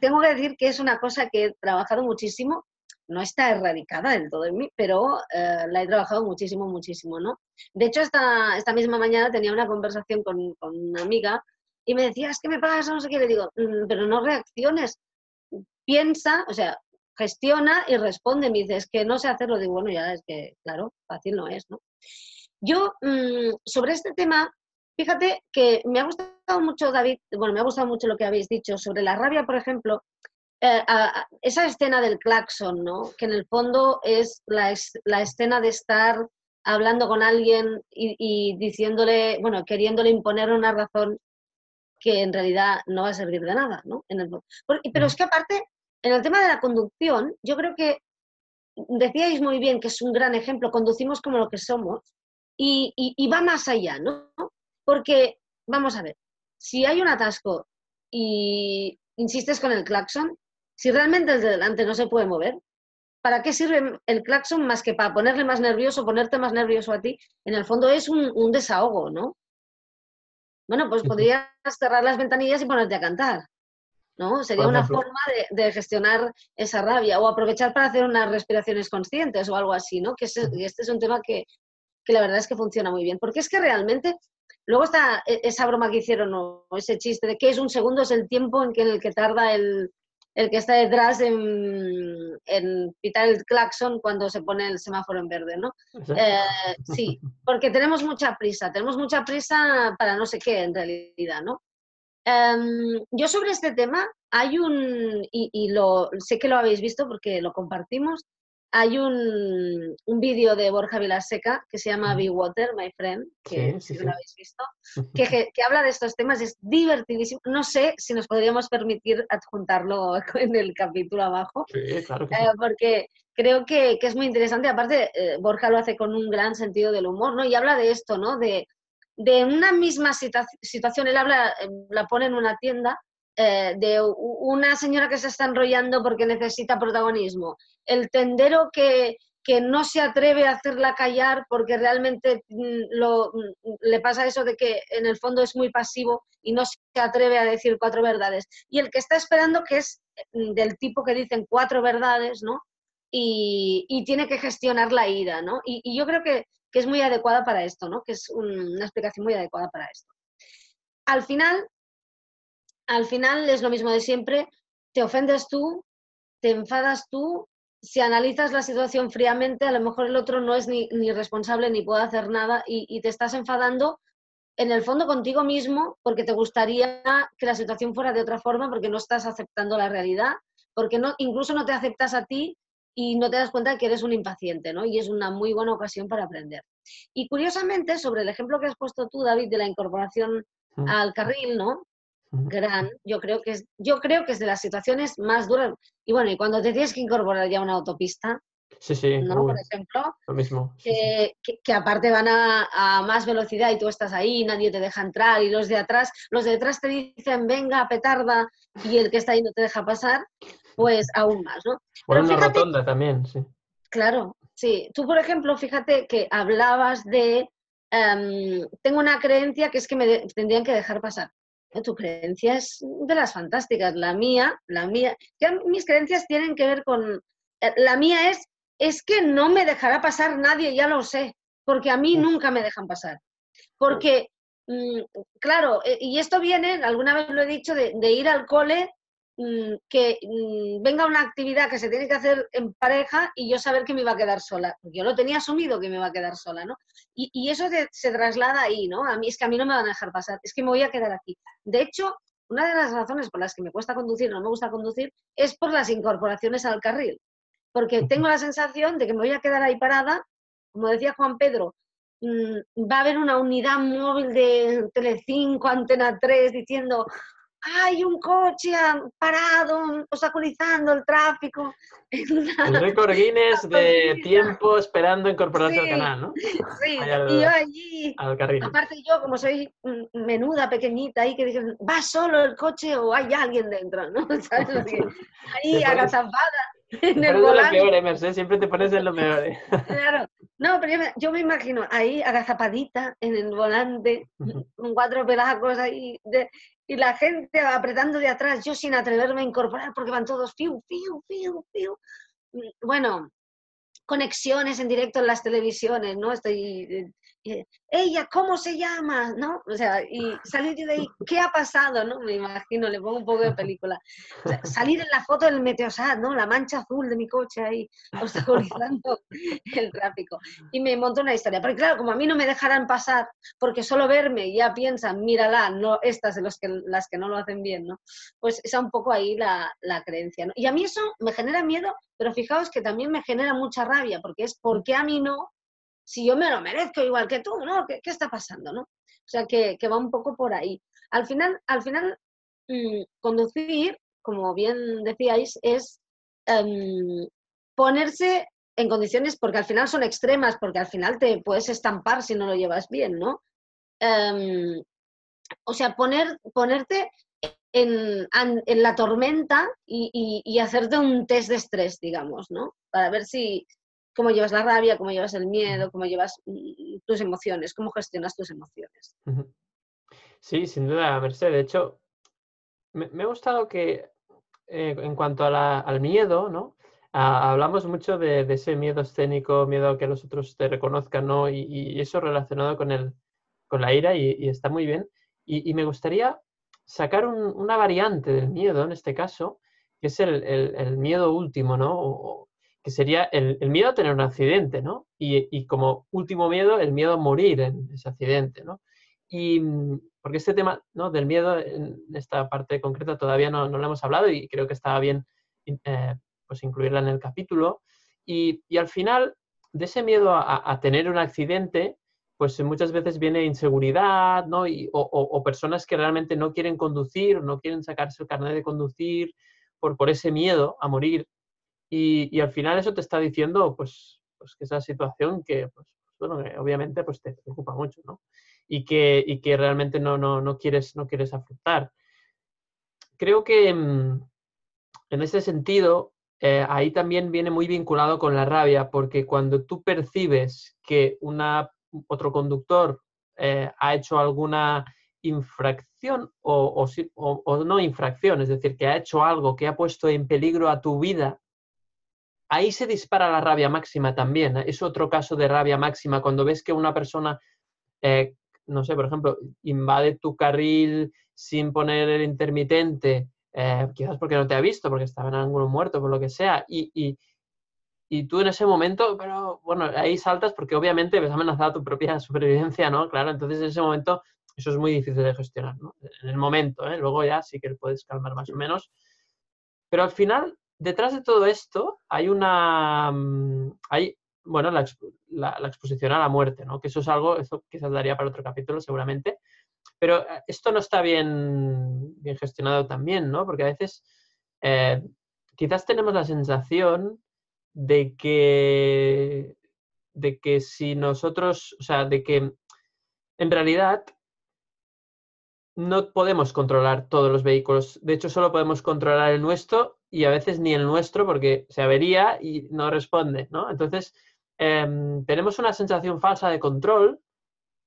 Speaker 3: Tengo que decir que es una cosa que he trabajado muchísimo no está erradicada del todo en mí, pero eh, la he trabajado muchísimo, muchísimo, ¿no? De hecho, esta, esta misma mañana tenía una conversación con, una amiga y me decía, es que me pasa, no sé qué, le digo, mm, pero no reacciones, piensa, o sea, gestiona y responde, me dice, es que no sé hacerlo, digo, bueno, ya es que, claro, fácil no es, ¿no? Yo, mm, sobre este tema, fíjate que me ha gustado mucho, David, bueno, me ha gustado mucho lo que habéis dicho sobre la rabia, por ejemplo, eh, esa escena del claxon, ¿no? Que en el fondo es la, la escena de estar hablando con alguien y, diciéndole, bueno, queriéndole imponer una razón que en realidad no va a servir de nada, ¿no? En el, pero es que aparte, en el tema de la conducción, yo creo que decíais muy bien que es un gran ejemplo, conducimos como lo que somos y, y va más allá, ¿no? Porque, vamos a ver, si hay un atasco y insistes con el claxon, si realmente el de delante no se puede mover, ¿para qué sirve el claxon más que para ponerle más nervioso, ponerte más nervioso a ti? En el fondo es un, desahogo, ¿no? Bueno, pues podrías cerrar las ventanillas y ponerte a cantar, ¿no? Sería una forma de, gestionar esa rabia o aprovechar para hacer unas respiraciones conscientes o algo así, ¿no? Que este es un tema que, que la verdad es que funciona muy bien. Porque es que realmente Luego está e, esa broma que hicieron, o ese chiste de que es un segundo, es el tiempo en, que, en el que tarda el, el que está detrás en, en, pitar el claxon cuando se pone el semáforo en verde, ¿no? Eh, sí, porque tenemos mucha prisa, tenemos mucha prisa para no sé qué en realidad, ¿no? Em, yo sobre este tema hay un, y, y, lo, sé que lo habéis visto porque lo compartimos, hay un, un vídeo de Borja Vilaseca que se llama Be Water, My Friend, que si lo habéis visto, que, que, habla de estos temas, es divertidísimo. No sé si nos podríamos permitir adjuntarlo en el capítulo abajo,
Speaker 1: sí, claro
Speaker 3: eh, porque creo que, que, es muy interesante. Aparte, eh, Borja lo hace con un gran sentido del humor, ¿no? Y habla de esto, ¿no? De, de una misma situación, él habla, eh, la pone en una tienda eh, de una señora que se está enrollando porque necesita protagonismo, el tendero que, que no se atreve a hacerla callar porque realmente mm, mm, le pasa eso de que en el fondo es muy pasivo y no se atreve a decir cuatro verdades. Y el que está esperando, que es mm, del tipo que dicen cuatro verdades, ¿no? Y, tiene que gestionar la ira, ¿no? Y, yo creo que, que, es muy adecuada para esto, ¿no? Que es una explicación muy adecuada para esto. Al final, al final es lo mismo de siempre, te ofendes tú, te enfadas tú si analizas la situación fríamente, a lo mejor el otro no es ni, responsable ni puede hacer nada y, te estás enfadando en el fondo contigo mismo porque te gustaría que la situación fuera de otra forma porque no estás aceptando la realidad, porque no, incluso no te aceptas a ti y no te das cuenta de que eres un impaciente, ¿no? Y es una muy buena ocasión para aprender. Y curiosamente, sobre el ejemplo que has puesto tú, David, de la incorporación mm. al carril, ¿no? Gran, yo creo que es, yo creo que es de las situaciones más duras. Y bueno, y cuando te tienes que incorporar ya a una autopista,
Speaker 1: sí, sí,
Speaker 3: ¿no? por ejemplo,
Speaker 1: lo mismo.
Speaker 3: que, que, aparte van a, más velocidad y tú estás ahí, nadie te deja entrar, y los de atrás, los de detrás te dicen venga, petarda, y el que está ahí no te deja pasar, pues aún más, ¿no?
Speaker 1: Bueno, una rotonda también, sí.
Speaker 3: Claro, sí. Tú, por ejemplo, fíjate que hablabas de em, tengo una creencia que es que me tendrían que dejar pasar tu creencia es de las fantásticas. La mía, la mía, ya mis creencias tienen que ver con, eh, la mía es, es que no me dejará pasar nadie, ya lo sé, porque a mí nunca me dejan pasar. Porque, mm, claro, eh, y esto viene, alguna vez lo he dicho, de, de ir al cole Mm, que mm, venga una actividad que se tiene que hacer en pareja y yo saber que me iba a quedar sola. Yo lo tenía asumido que me iba a quedar sola, ¿no? Y, eso se traslada ahí, ¿no? A mí es que a mí no me van a dejar pasar, es que me voy a quedar aquí. De hecho, una de las razones por las que me cuesta conducir, no me gusta conducir, es por las incorporaciones al carril. Porque tengo la sensación de que me voy a quedar ahí parada, como decía Juan Pedro, mm, va a haber una unidad móvil de Telecinco, Antena 3, diciendo hay un coche parado, obstaculizando el tráfico.
Speaker 1: El récord Guinness de tiempo esperando incorporarse al canal, ¿no?
Speaker 3: Sí, y yo allí, aparte yo como soy menuda, pequeñita, ahí que dicen, ¿va solo el coche o hay alguien dentro? ¿no? Ahí agazapada
Speaker 1: en el volante. Lo peor, Mercedes, siempre te pones en lo peor.
Speaker 3: Claro, no, pero yo me, imagino ahí agazapadita en el volante, con cuatro pelacos ahí, de, y la gente apretando de atrás, yo sin atreverme a incorporar porque van todos fiu, fiu, fiu, fiu. Bueno, conexiones en directo en las televisiones, ¿no? Estoy eh, ella, ¿cómo se llama? ¿No? O sea, y salir de ahí, ¿qué ha pasado? ¿No? Me imagino, le pongo un poco de película. salir en la foto del Meteosat, ¿no? La mancha azul de mi coche ahí, obstaculizando el tráfico. Y me monto una historia. Porque claro, como a mí no me dejarán pasar, porque solo verme ya piensan, mírala, no, estas de los que, las que no lo hacen bien, ¿no? Pues esa un poco ahí la, la creencia, ¿no? Y a mí eso me genera miedo, pero fijaos que también me genera mucha rabia, porque es, ¿por qué a mí no? Si yo me lo merezco igual que tú, ¿no? ¿Qué, está pasando, no? O sea, que, va un poco por ahí. Al final, al final mm, conducir, como bien decíais, es em, ponerse en condiciones, porque al final son extremas, porque al final te puedes estampar si no lo llevas bien, ¿no? Em, o sea, poner, ponerte en, la tormenta y, y, hacerte un test de estrés, digamos, ¿no? Para ver si, cómo llevas la rabia, cómo llevas el miedo, cómo llevas mm, tus emociones, cómo gestionas tus emociones.
Speaker 1: Sí, sin duda, Mercedes. De hecho, me, ha gustado que eh, en cuanto al miedo, ¿no? hablamos mucho de, ese miedo escénico, miedo a que los otros te reconozcan, ¿no? Y, eso relacionado con, el, con la ira y, está muy bien. Y, me gustaría sacar una variante del miedo, en este caso, que es el, miedo último, ¿no? Que sería el, miedo a tener un accidente, ¿no? Y, como último miedo, el miedo a morir en ese accidente, ¿no? Y mm, porque este tema ¿no? del miedo en esta parte concreta todavía no, no lo hemos hablado y creo que estaba bien eh, pues incluirla en el capítulo. Y, al final, de ese miedo a, tener un accidente, pues muchas veces viene inseguridad, ¿no? Y, o, o, personas que realmente no quieren conducir, no quieren sacarse el carnet de conducir por, por ese miedo a morir y, al final eso te está diciendo, pues, pues que esa situación que, pues, bueno, obviamente pues te preocupa mucho, ¿no? Y que, y que realmente no, no, no, quieres, no quieres afrontar. creo que mm, en ese sentido, eh, ahí también viene muy vinculado con la rabia, porque cuando tú percibes que una, otro conductor eh, ha hecho alguna infracción o, o, no infracción, es decir, que ha hecho algo que ha puesto en peligro a tu vida, ahí se dispara la rabia máxima también. ¿eh? Es otro caso de rabia máxima cuando ves que una persona, no sé, por ejemplo, invade tu carril sin poner el intermitente eh, quizás porque no te ha visto, porque estaba en ángulo muerto, por lo que sea, y, y, y, tú en ese momento, pero bueno, ahí saltas porque obviamente ves amenazada tu propia supervivencia, ¿no? Claro, entonces en ese momento eso es muy difícil de gestionar, ¿no? En el momento, ¿eh? Luego ya sí que puedes calmar más o menos. Pero al final, detrás de todo esto, hay una... Mm, hay, bueno, la, la, exposición a la muerte, ¿no? Que eso es algo, eso quizás daría para otro capítulo seguramente, pero eh, esto no está bien, bien gestionado también, ¿no? Porque a veces eh, quizás tenemos la sensación de que, de que si nosotros, o sea, de que en realidad no podemos controlar todos los vehículos. De hecho, solo podemos controlar el nuestro y a veces ni el nuestro porque se avería y no responde, ¿no? Entonces, em, tenemos una sensación falsa de control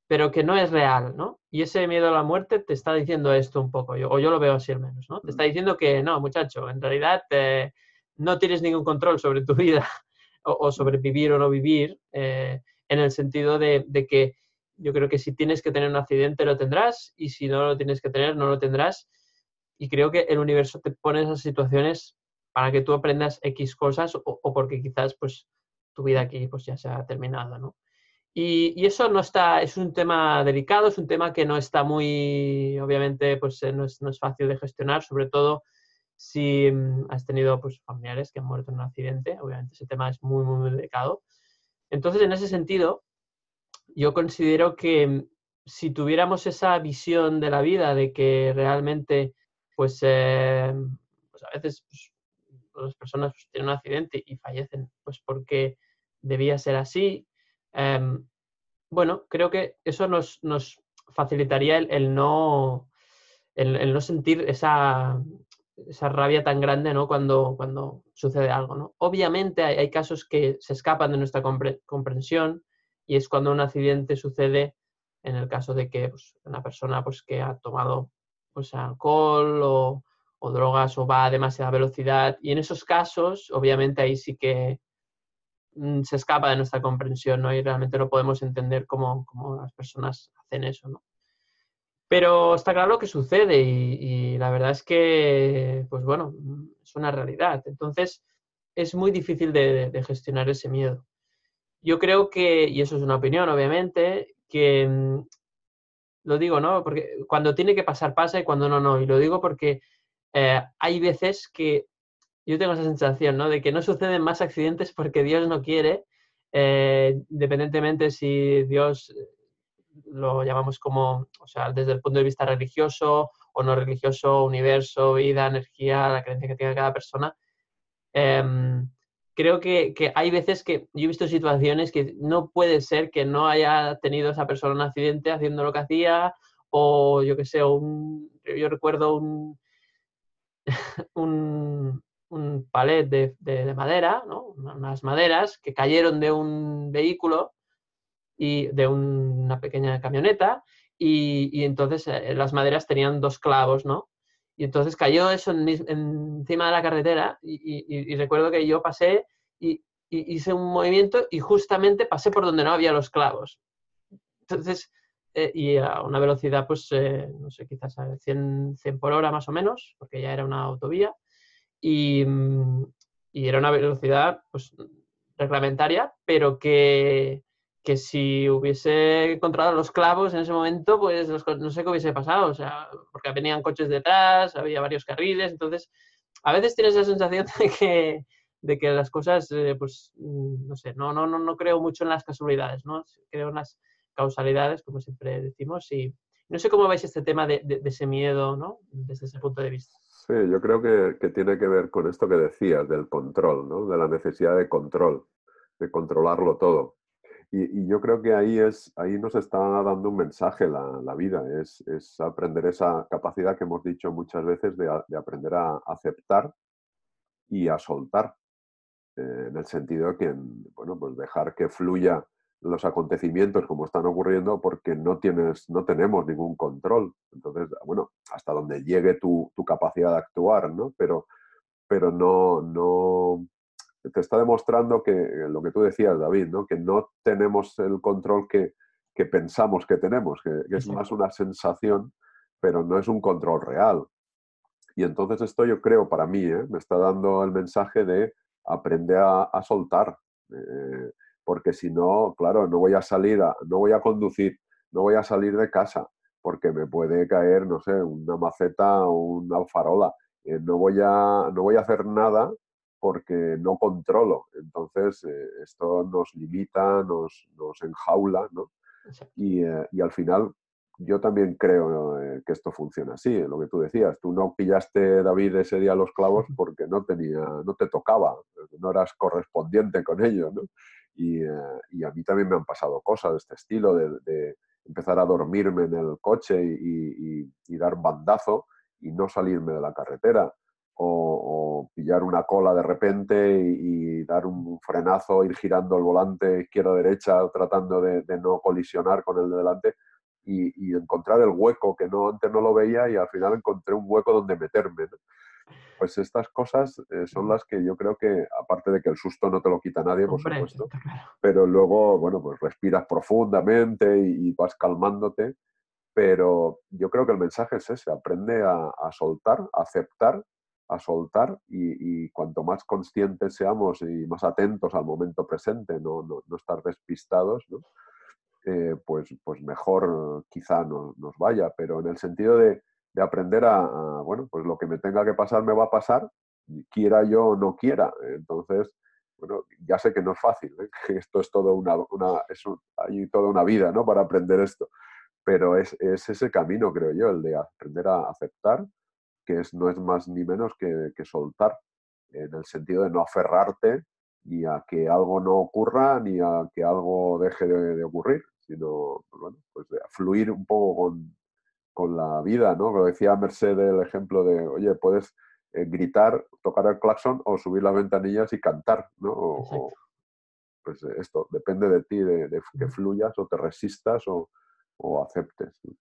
Speaker 1: pero que no es real, ¿no? Y ese miedo a la muerte te está diciendo esto un poco, o yo lo veo así al menos, ¿no? Te está diciendo que no, muchacho, en realidad eh, no tienes ningún control sobre tu vida o, sobre vivir o no vivir, eh, en el sentido de, que yo creo que si tienes que tener un accidente lo tendrás y si no lo tienes que tener no lo tendrás. Y creo que el universo te pone esas situaciones para que tú aprendas X cosas o, o porque quizás pues tu vida aquí pues ya se ha terminado, ¿no? Y, eso no está, es un tema delicado, es un tema que no está muy, obviamente, pues eh, no es, no es fácil de gestionar, sobre todo si mm, has tenido pues, familiares que han muerto en un accidente, obviamente ese tema es muy, muy, delicado. Entonces, en ese sentido, yo considero que mm, si tuviéramos esa visión de la vida de que realmente, pues, eh, pues a veces pues, las personas pues, tienen un accidente y fallecen, pues porque debía ser así, Em, bueno, creo que eso nos, facilitaría el, no, el, no sentir esa, esa, rabia tan grande ¿no? cuando, cuando sucede algo. ¿no? Obviamente hay, casos que se escapan de nuestra comprensión y es cuando un accidente sucede en el caso de que pues, una persona pues, que ha tomado pues, alcohol o, drogas o va a demasiada velocidad. Y en esos casos, obviamente ahí sí que Mm, se escapa de nuestra comprensión, ¿no? Y realmente no podemos entender cómo, las personas hacen eso, ¿no? Pero está claro que sucede y, la verdad es que, pues bueno, es una realidad. Entonces, es muy difícil de, gestionar ese miedo. Yo creo que, y eso es una opinión, obviamente, que mm, lo digo, ¿no? Porque cuando tiene que pasar, pasa y cuando no, no. Y lo digo porque eh, hay veces que yo tengo esa sensación, ¿no? De que no suceden más accidentes porque Dios no quiere, eh, independientemente si Dios eh, lo llamamos como, o sea, desde el punto de vista religioso o no religioso, universo, vida, energía, la creencia que tenga cada persona. Em, creo que, que, hay veces que yo he visto situaciones que no puede ser que no haya tenido esa persona un accidente haciendo lo que hacía o yo qué sé, un, yo recuerdo un, un, un palet de, madera, unas maderas que cayeron de un vehículo y de una pequeña camioneta y, entonces eh, las maderas tenían dos clavos, ¿no? Y entonces cayó eso encima de la carretera y, recuerdo que yo pasé y, hice un movimiento y justamente pasé por donde no había los clavos. Entonces, eh, y a una velocidad, pues, eh, no sé, quizás a 100, 100 por hora más o menos, porque ya era una autovía. Mm, y, era una velocidad pues, reglamentaria, pero que, que, si hubiese encontrado los clavos en ese momento, pues no sé qué hubiese pasado, o sea, porque venían coches detrás, había varios carriles, entonces a veces tienes la sensación de que, de que las cosas, eh, pues, mm, no sé, no, no, no, no creo mucho en las casualidades, ¿no? Creo en las causalidades, como siempre decimos, y no sé cómo veis este tema de, ese miedo, ¿no? Desde ese punto de vista.
Speaker 2: Sí, yo creo que, tiene que ver con esto que decías, del control, ¿no? de la necesidad de control, de controlarlo todo. Y, yo creo que ahí, es, ahí nos está dando un mensaje la, la vida, es, es, aprender esa capacidad que hemos dicho muchas veces de, de aprender a aceptar y a soltar, eh, en el sentido de que, bueno, pues dejar que fluya los acontecimientos como están ocurriendo porque no, tienes, no tenemos ningún control. Entonces, bueno, hasta donde llegue tu, tu capacidad de actuar, ¿no? Pero, pero no, no, te está demostrando que lo que tú decías, David, ¿no? que no tenemos el control que, que pensamos que tenemos, que, es más una sensación, pero no es un control real. Y entonces esto yo creo, para mí, ¿eh? me está dando el mensaje de aprender a, soltar, eh, porque si no, claro, no voy a salir, no voy a conducir, no voy a salir de casa, porque me puede caer, no sé, una maceta o una farola. Eh, no, voy a, no voy a hacer nada porque no controlo. Entonces, eh, esto nos limita, nos, nos enjaula, ¿no? Y, eh, y, al final, yo también creo eh, que esto funciona así, lo que tú decías. Tú no pillaste, David, ese día los clavos porque no, tenía, no te tocaba, no eras correspondiente con ellos, ¿no? Y, y, a mí también me han pasado cosas de este estilo, de, de empezar a dormirme en el coche y, y, y dar bandazo y no salirme de la carretera o, pillar una cola de repente y, dar un frenazo, ir girando el volante izquierda-derecha tratando de, no colisionar con el de delante y, encontrar el hueco que no antes no lo veía y al final encontré un hueco donde meterme. Pues estas cosas eh, son las que yo creo que, aparte de que el susto no te lo quita nadie, por supuesto, pero luego, bueno, pues respiras profundamente y, vas calmándote pero yo creo que el mensaje es ese, aprende a, a soltar, a aceptar a soltar y, cuanto más conscientes seamos y más atentos al momento presente, no, no, estar despistados, eh, pues, pues mejor quizá nos, nos, vaya, pero en el sentido de, de aprender a, bueno, pues lo que me tenga que pasar me va a pasar, quiera yo o no quiera. Entonces, bueno, ya sé que no es fácil, ¿eh? esto es todo una, una hay toda una vida ¿no? para aprender esto, pero es, es ese camino, creo yo, el de aprender a aceptar, que es, no es más ni menos que, soltar, en el sentido de no aferrarte ni a que algo no ocurra ni a que algo deje de, ocurrir, sino pues bueno, pues fluir un poco con, la vida, ¿no? Lo decía Mercedes el ejemplo de, oye, puedes eh, gritar, tocar el claxon o subir las ventanillas y cantar, ¿no? pues esto, depende de ti, de, que fluyas o te resistas o, o aceptes.
Speaker 1: Sí,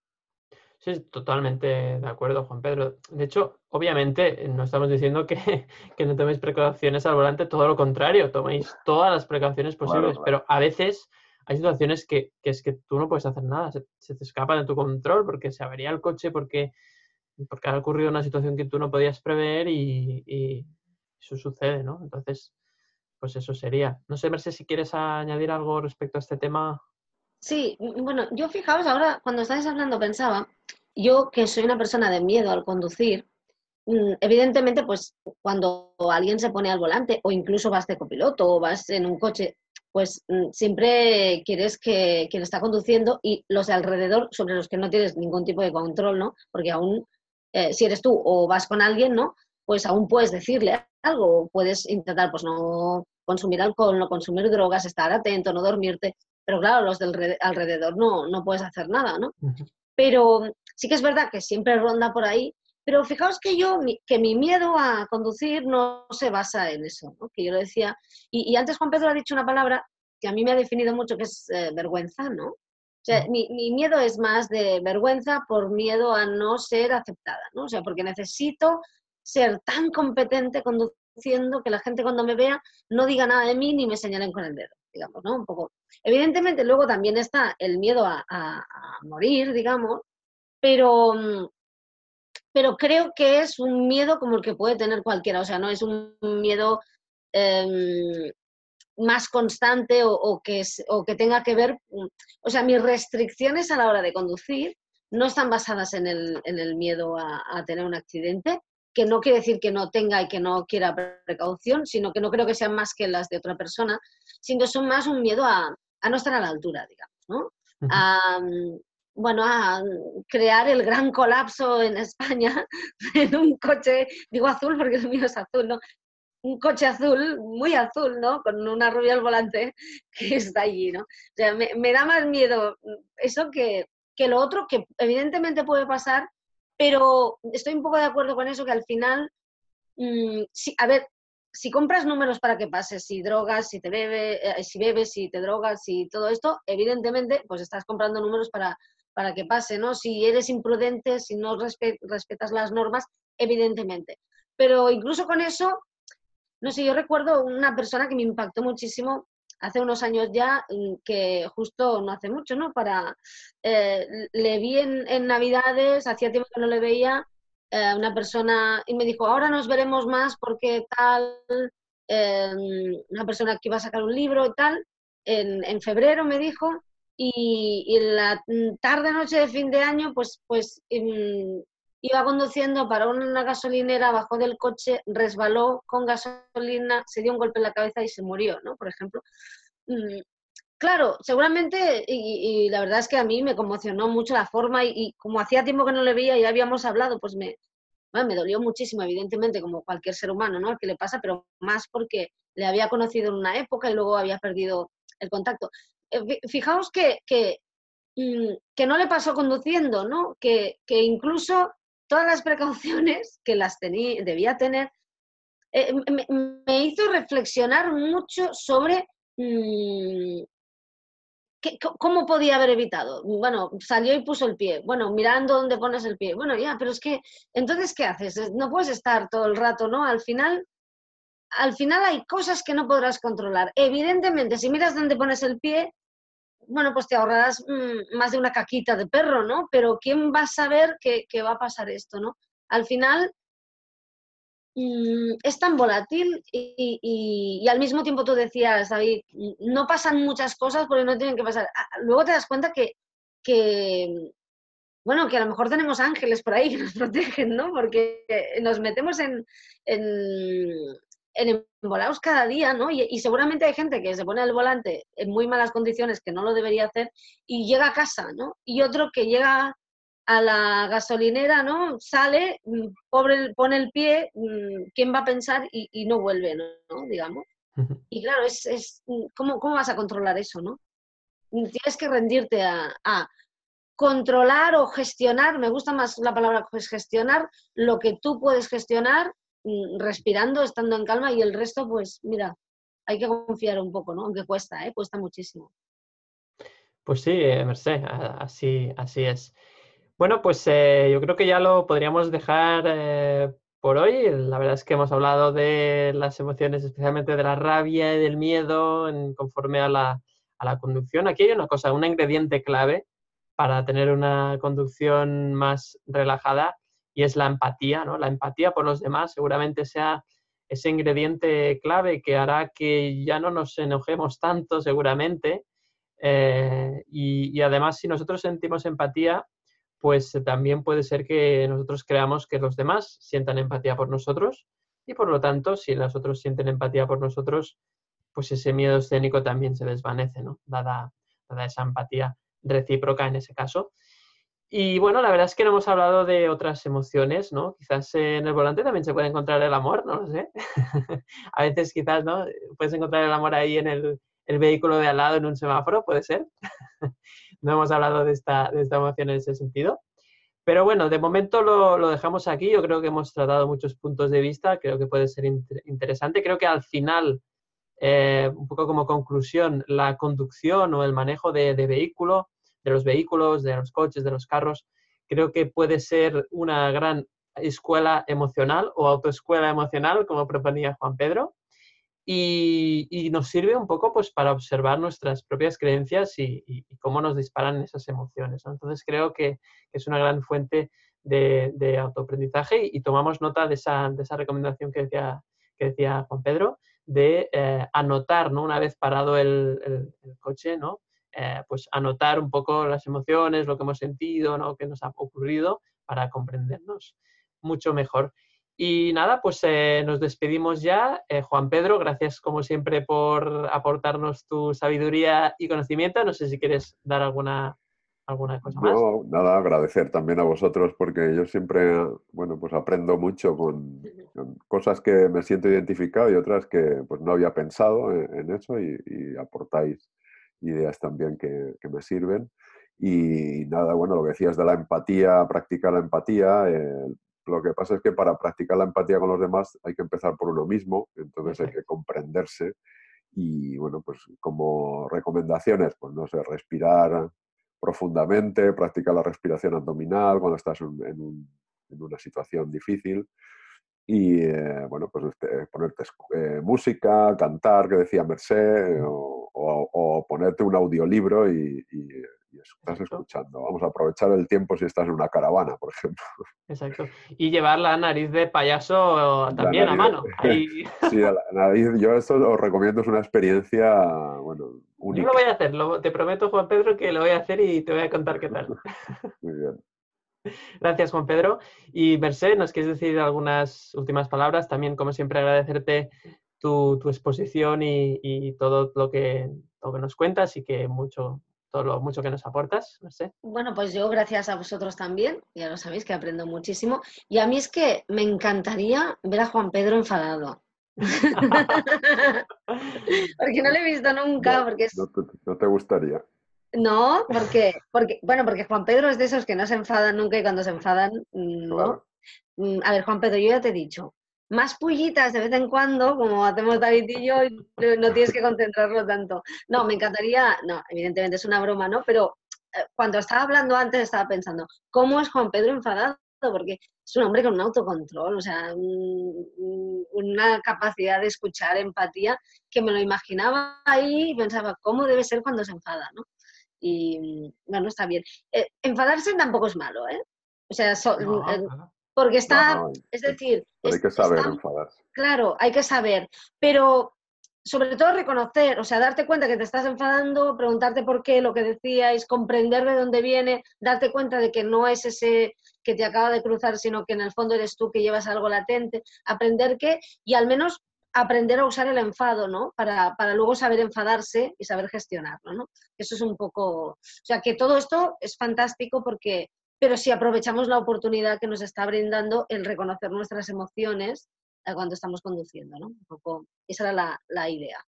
Speaker 1: totalmente de acuerdo, Juan Pedro. De hecho, obviamente, no estamos diciendo que, no toméis precauciones al volante, todo lo contrario, toméis todas las precauciones posibles, pero a veces hay situaciones que, es que tú no puedes hacer nada, se, te escapa de tu control porque se avería el coche, porque, porque ha ocurrido una situación que tú no podías prever y, eso sucede, ¿no? Entonces, pues eso sería. No sé, Mercedes, si quieres añadir algo respecto a este tema.
Speaker 3: Sí, bueno, yo fijaos, ahora cuando estáis hablando pensaba, yo que soy una persona de miedo al conducir, mm, evidentemente, pues cuando alguien se pone al volante o incluso vas de copiloto o vas en un coche, pues mm, siempre quieres que quien está conduciendo y los de alrededor sobre los que no tienes ningún tipo de control, ¿no? Porque aún, eh, si eres tú o vas con alguien, ¿no? Pues aún puedes decirle algo, puedes intentar, pues no consumir alcohol, no consumir drogas, estar atento, no dormirte, pero claro, los del alrededor no, no puedes hacer nada, ¿no? Pero sí que es verdad que siempre ronda por ahí, pero fijaos que yo, que mi miedo a conducir no se basa en eso, ¿no? que yo lo decía, y, antes Juan Pedro ha dicho una palabra que a mí me ha definido mucho, que es eh, vergüenza, ¿no? O sea, mi, mi, miedo es más de vergüenza por miedo a no ser aceptada, ¿no? O sea, porque necesito ser tan competente conduciendo que la gente cuando me vea no diga nada de mí ni me señalen con el dedo digamos, ¿no? Un poco. Evidentemente, luego también está el miedo a, morir, digamos, pero, pero creo que es un miedo como el que puede tener cualquiera, o sea, no es un miedo em, más constante o, que o que tenga que ver, o sea, mis restricciones a la hora de conducir no están basadas en el, en el miedo a, tener un accidente, que no quiere decir que no tenga y que no quiera precaución, sino que no creo que sean más que las de otra persona, sino son más un miedo a, no estar a la altura, digamos, ¿no? a, bueno, a crear el gran colapso en España en un coche, digo azul porque el mío es azul, ¿no? un coche azul, muy azul, ¿no? Con una rubia al volante que está allí, ¿no? O sea, me, da más miedo eso que, que, lo otro, que evidentemente puede pasar, pero estoy un poco de acuerdo con eso, que al final, mm, sí, a ver, si compras números para que pases, si drogas, si te bebe, eh, si bebes, si te drogas, si todo esto, evidentemente, pues estás comprando números para, para que pase, ¿no? Si eres imprudente, si no respetas las normas, evidentemente. Pero incluso con eso, no sé, yo recuerdo una persona que me impactó muchísimo hace unos años ya, mm, que justo no hace mucho, ¿no? Para, eh, le vi en, en Navidades, hacía tiempo que no le veía, eh, una persona y me dijo, ahora nos veremos más porque tal, em, una persona que iba a sacar un libro y tal, en, febrero me dijo, y, en la tarde noche de fin de año, pues, pues em, iba conduciendo para una gasolinera, bajó del coche, resbaló con gasolina, se dio un golpe en la cabeza y se murió, ¿no? Por ejemplo. Mm, claro, seguramente, y, la verdad es que a mí me conmocionó mucho la forma y, como hacía tiempo que no le veía y ya habíamos hablado, pues me, me dolió muchísimo, evidentemente, como cualquier ser humano, ¿no? Al que le pasa, pero más porque le había conocido en una época y luego había perdido el contacto. Eh, fijaos que, que, mm, que no le pasó conduciendo, ¿no? Que, que, incluso todas las precauciones que las tenía, debía tener, eh, me, hizo reflexionar mucho sobre mm, ¿Cómo podía haber evitado? Bueno, salió y puso el pie. Bueno, mirando dónde pones el pie. Bueno, ya, pero es que, entonces, ¿qué haces? No puedes estar todo el rato, ¿no? Al final, al final hay cosas que no podrás controlar. Evidentemente, si miras dónde pones el pie, bueno, pues te ahorrarás mm, más de una caquita de perro, ¿no? Pero ¿quién va a saber que, que va a pasar esto, ¿no? Al final, Mm, es tan volátil y, al mismo tiempo tú decías, David, no pasan muchas cosas porque no tienen que pasar. Ah, luego te das cuenta que, que, bueno, que a lo mejor tenemos ángeles por ahí que nos protegen, ¿no? Porque nos metemos en embolados cada día, ¿no? Y, seguramente hay gente que se pone el volante en muy malas condiciones, que no lo debería hacer, y llega a casa, ¿no? Y otro que llega a la gasolinera, ¿no? Sale, mm, pobre, pone el pie, mm, ¿quién va a pensar? Y, no vuelve, ¿no? Digamos. Y claro, es, es mm, ¿cómo, ¿cómo, vas a controlar eso, no? Tienes que rendirte a, a, controlar o gestionar, me gusta más la palabra pues, gestionar, lo que tú puedes gestionar respirando, estando en calma y el resto, pues mira, hay que confiar un poco, ¿no? Aunque cuesta, ¿eh? Cuesta muchísimo.
Speaker 1: Pues sí, eh, Merced, así, así es. Bueno, pues eh, yo creo que ya lo podríamos dejar por hoy. La verdad es que hemos hablado de las emociones, especialmente de la rabia y del miedo en, conforme a la, a la conducción. Aquí hay una cosa, un ingrediente clave para tener una conducción más relajada y es la empatía, ¿no? La empatía por los demás seguramente sea ese ingrediente clave que hará que ya no nos enojemos tanto seguramente eh, y, y, además si nosotros sentimos empatía pues también puede ser que nosotros creamos que los demás sientan empatía por nosotros y por lo tanto, si los otros sienten empatía por nosotros, pues ese miedo escénico también se desvanece, ¿no? Dada, esa empatía recíproca en ese caso. Y bueno, la verdad es que no hemos hablado de otras emociones, ¿no? Quizás en el volante también se puede encontrar el amor, no lo sé. a veces quizás, ¿no? Puedes encontrar el amor ahí en el, el vehículo de al lado en un semáforo, puede ser. no hemos hablado de esta, de esta emoción en ese sentido. Pero bueno, de momento lo, lo, dejamos aquí. Yo creo que hemos tratado muchos puntos de vista. Creo que puede ser interesante. Creo que al final, eh, un poco como conclusión, la conducción o el manejo de, de vehículo, de los vehículos, de los coches, de los carros, creo que puede ser una gran escuela emocional o autoescuela emocional, como proponía Juan Pedro y, nos sirve un poco pues para observar nuestras propias creencias y, cómo nos disparan esas emociones. Entonces creo que, es una gran fuente de, autoaprendizaje y, tomamos nota de esa, de esa recomendación que decía, que decía Juan Pedro de eh, anotar, ¿no? Una vez parado el, coche, ¿no? Eh, pues anotar un poco las emociones, lo que hemos sentido, ¿no? qué nos ha ocurrido para comprendernos mucho mejor. Y nada, pues eh, nos despedimos ya. Eh, Juan Pedro, gracias como siempre por aportarnos tu sabiduría y conocimiento. No sé si quieres dar alguna, alguna cosa más.
Speaker 2: No, nada, agradecer también a vosotros porque yo siempre, bueno, pues aprendo mucho con, cosas que me siento identificado y otras que pues, no había pensado en, eso y, aportáis ideas también que, me sirven. Y nada, bueno, lo que decías de la empatía, practicar la empatía, eh, lo que pasa es que para practicar la empatía con los demás hay que empezar por uno mismo, entonces hay que comprenderse y bueno, pues como recomendaciones, pues no sé, respirar profundamente, practicar la respiración abdominal cuando estás en, una situación difícil y eh, bueno, pues este, ponerte eh, música, cantar, que decía Merced, o, ponerte un audiolibro y, estás escuchando. Vamos a aprovechar el tiempo si estás en una caravana, por ejemplo.
Speaker 1: Exacto. Y llevar la nariz de payaso también a mano.
Speaker 2: Sí, la nariz, yo esto os recomiendo, es una experiencia, bueno, única.
Speaker 1: Yo lo voy a hacer, te prometo, Juan Pedro, que lo voy a hacer y te voy a contar qué tal.
Speaker 2: Muy bien.
Speaker 1: Gracias, Juan Pedro. Y Merced, ¿nos quieres decir algunas últimas palabras? También, como siempre, agradecerte tu, exposición y, todo lo que, lo que nos cuentas y que mucho, todo lo mucho que nos aportas. No sé.
Speaker 3: Bueno, pues yo gracias a vosotros también, ya lo sabéis que aprendo muchísimo. Y a mí es que me encantaría ver a Juan Pedro enfadado. porque no lo he visto nunca, porque
Speaker 2: no, te, gustaría.
Speaker 3: No, porque, porque, bueno, porque Juan Pedro es de esos que no se enfadan nunca y cuando se enfadan, mm, ¿no? Mm, a ver, Juan Pedro, yo ya te he dicho, más pullitas de vez en cuando, como hacemos David y yo, no tienes que concentrarlo tanto. No, me encantaría, no, evidentemente es una broma, ¿no? Pero eh, cuando estaba hablando antes estaba pensando, ¿cómo es Juan Pedro enfadado? Porque es un hombre con un autocontrol, o sea, una capacidad de escuchar, empatía, que me lo imaginaba ahí y pensaba, ¿cómo debe ser cuando se enfada, ¿no? Y bueno, está bien. Eh, enfadarse tampoco es malo, ¿eh? O sea, eh, porque está, es decir...
Speaker 2: hay que saber enfadarse.
Speaker 3: Claro, hay que saber, pero sobre todo reconocer, o sea, darte cuenta que te estás enfadando, preguntarte por qué, lo que decíais, comprender de dónde viene, darte cuenta de que no es ese que te acaba de cruzar, sino que en el fondo eres tú que llevas algo latente, aprender que, y al menos aprender a usar el enfado, ¿no? Para, para, luego saber enfadarse y saber gestionarlo, ¿no? Eso es un poco, o sea, que todo esto es fantástico porque pero si aprovechamos la oportunidad que nos está brindando el reconocer nuestras emociones eh, cuando estamos conduciendo, ¿no? Un poco, esa era la, idea.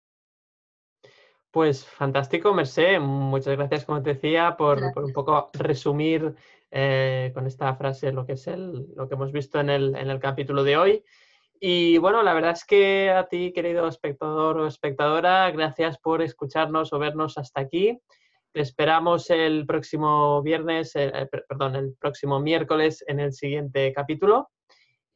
Speaker 1: Pues fantástico, Mercé. Muchas gracias, como te decía, por, un poco resumir eh, con esta frase lo que es el, lo que hemos visto en el, en el capítulo de hoy. Y bueno, la verdad es que a ti, querido espectador o espectadora, gracias por escucharnos o vernos hasta aquí esperamos el próximo viernes, eh, eh, perdón, el próximo miércoles en el siguiente capítulo.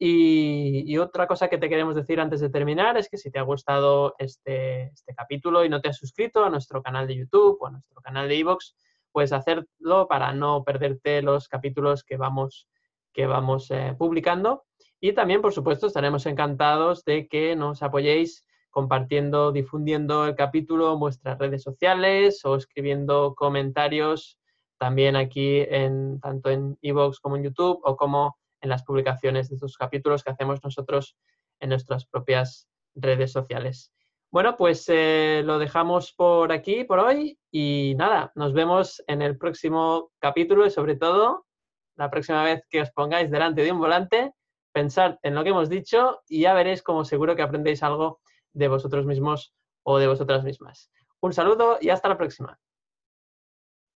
Speaker 1: Y, otra cosa que te queremos decir antes de terminar es que si te ha gustado este, este, capítulo y no te has suscrito a nuestro canal de YouTube o a nuestro canal de iVoox, puedes hacerlo para no perderte los capítulos que vamos, que vamos eh, publicando. Y también, por supuesto, estaremos encantados de que nos apoyéis compartiendo, difundiendo el capítulo en vuestras redes sociales o escribiendo comentarios también aquí en tanto en iVoox como en YouTube o como en las publicaciones de estos capítulos que hacemos nosotros en nuestras propias redes sociales. Bueno, pues eh, lo dejamos por aquí por hoy y nada, nos vemos en el próximo capítulo y sobre todo la próxima vez que os pongáis delante de un volante, pensad en lo que hemos dicho y ya veréis como seguro que aprendéis algo de vosotros mismos o de vosotras mismas. Un saludo y hasta la próxima.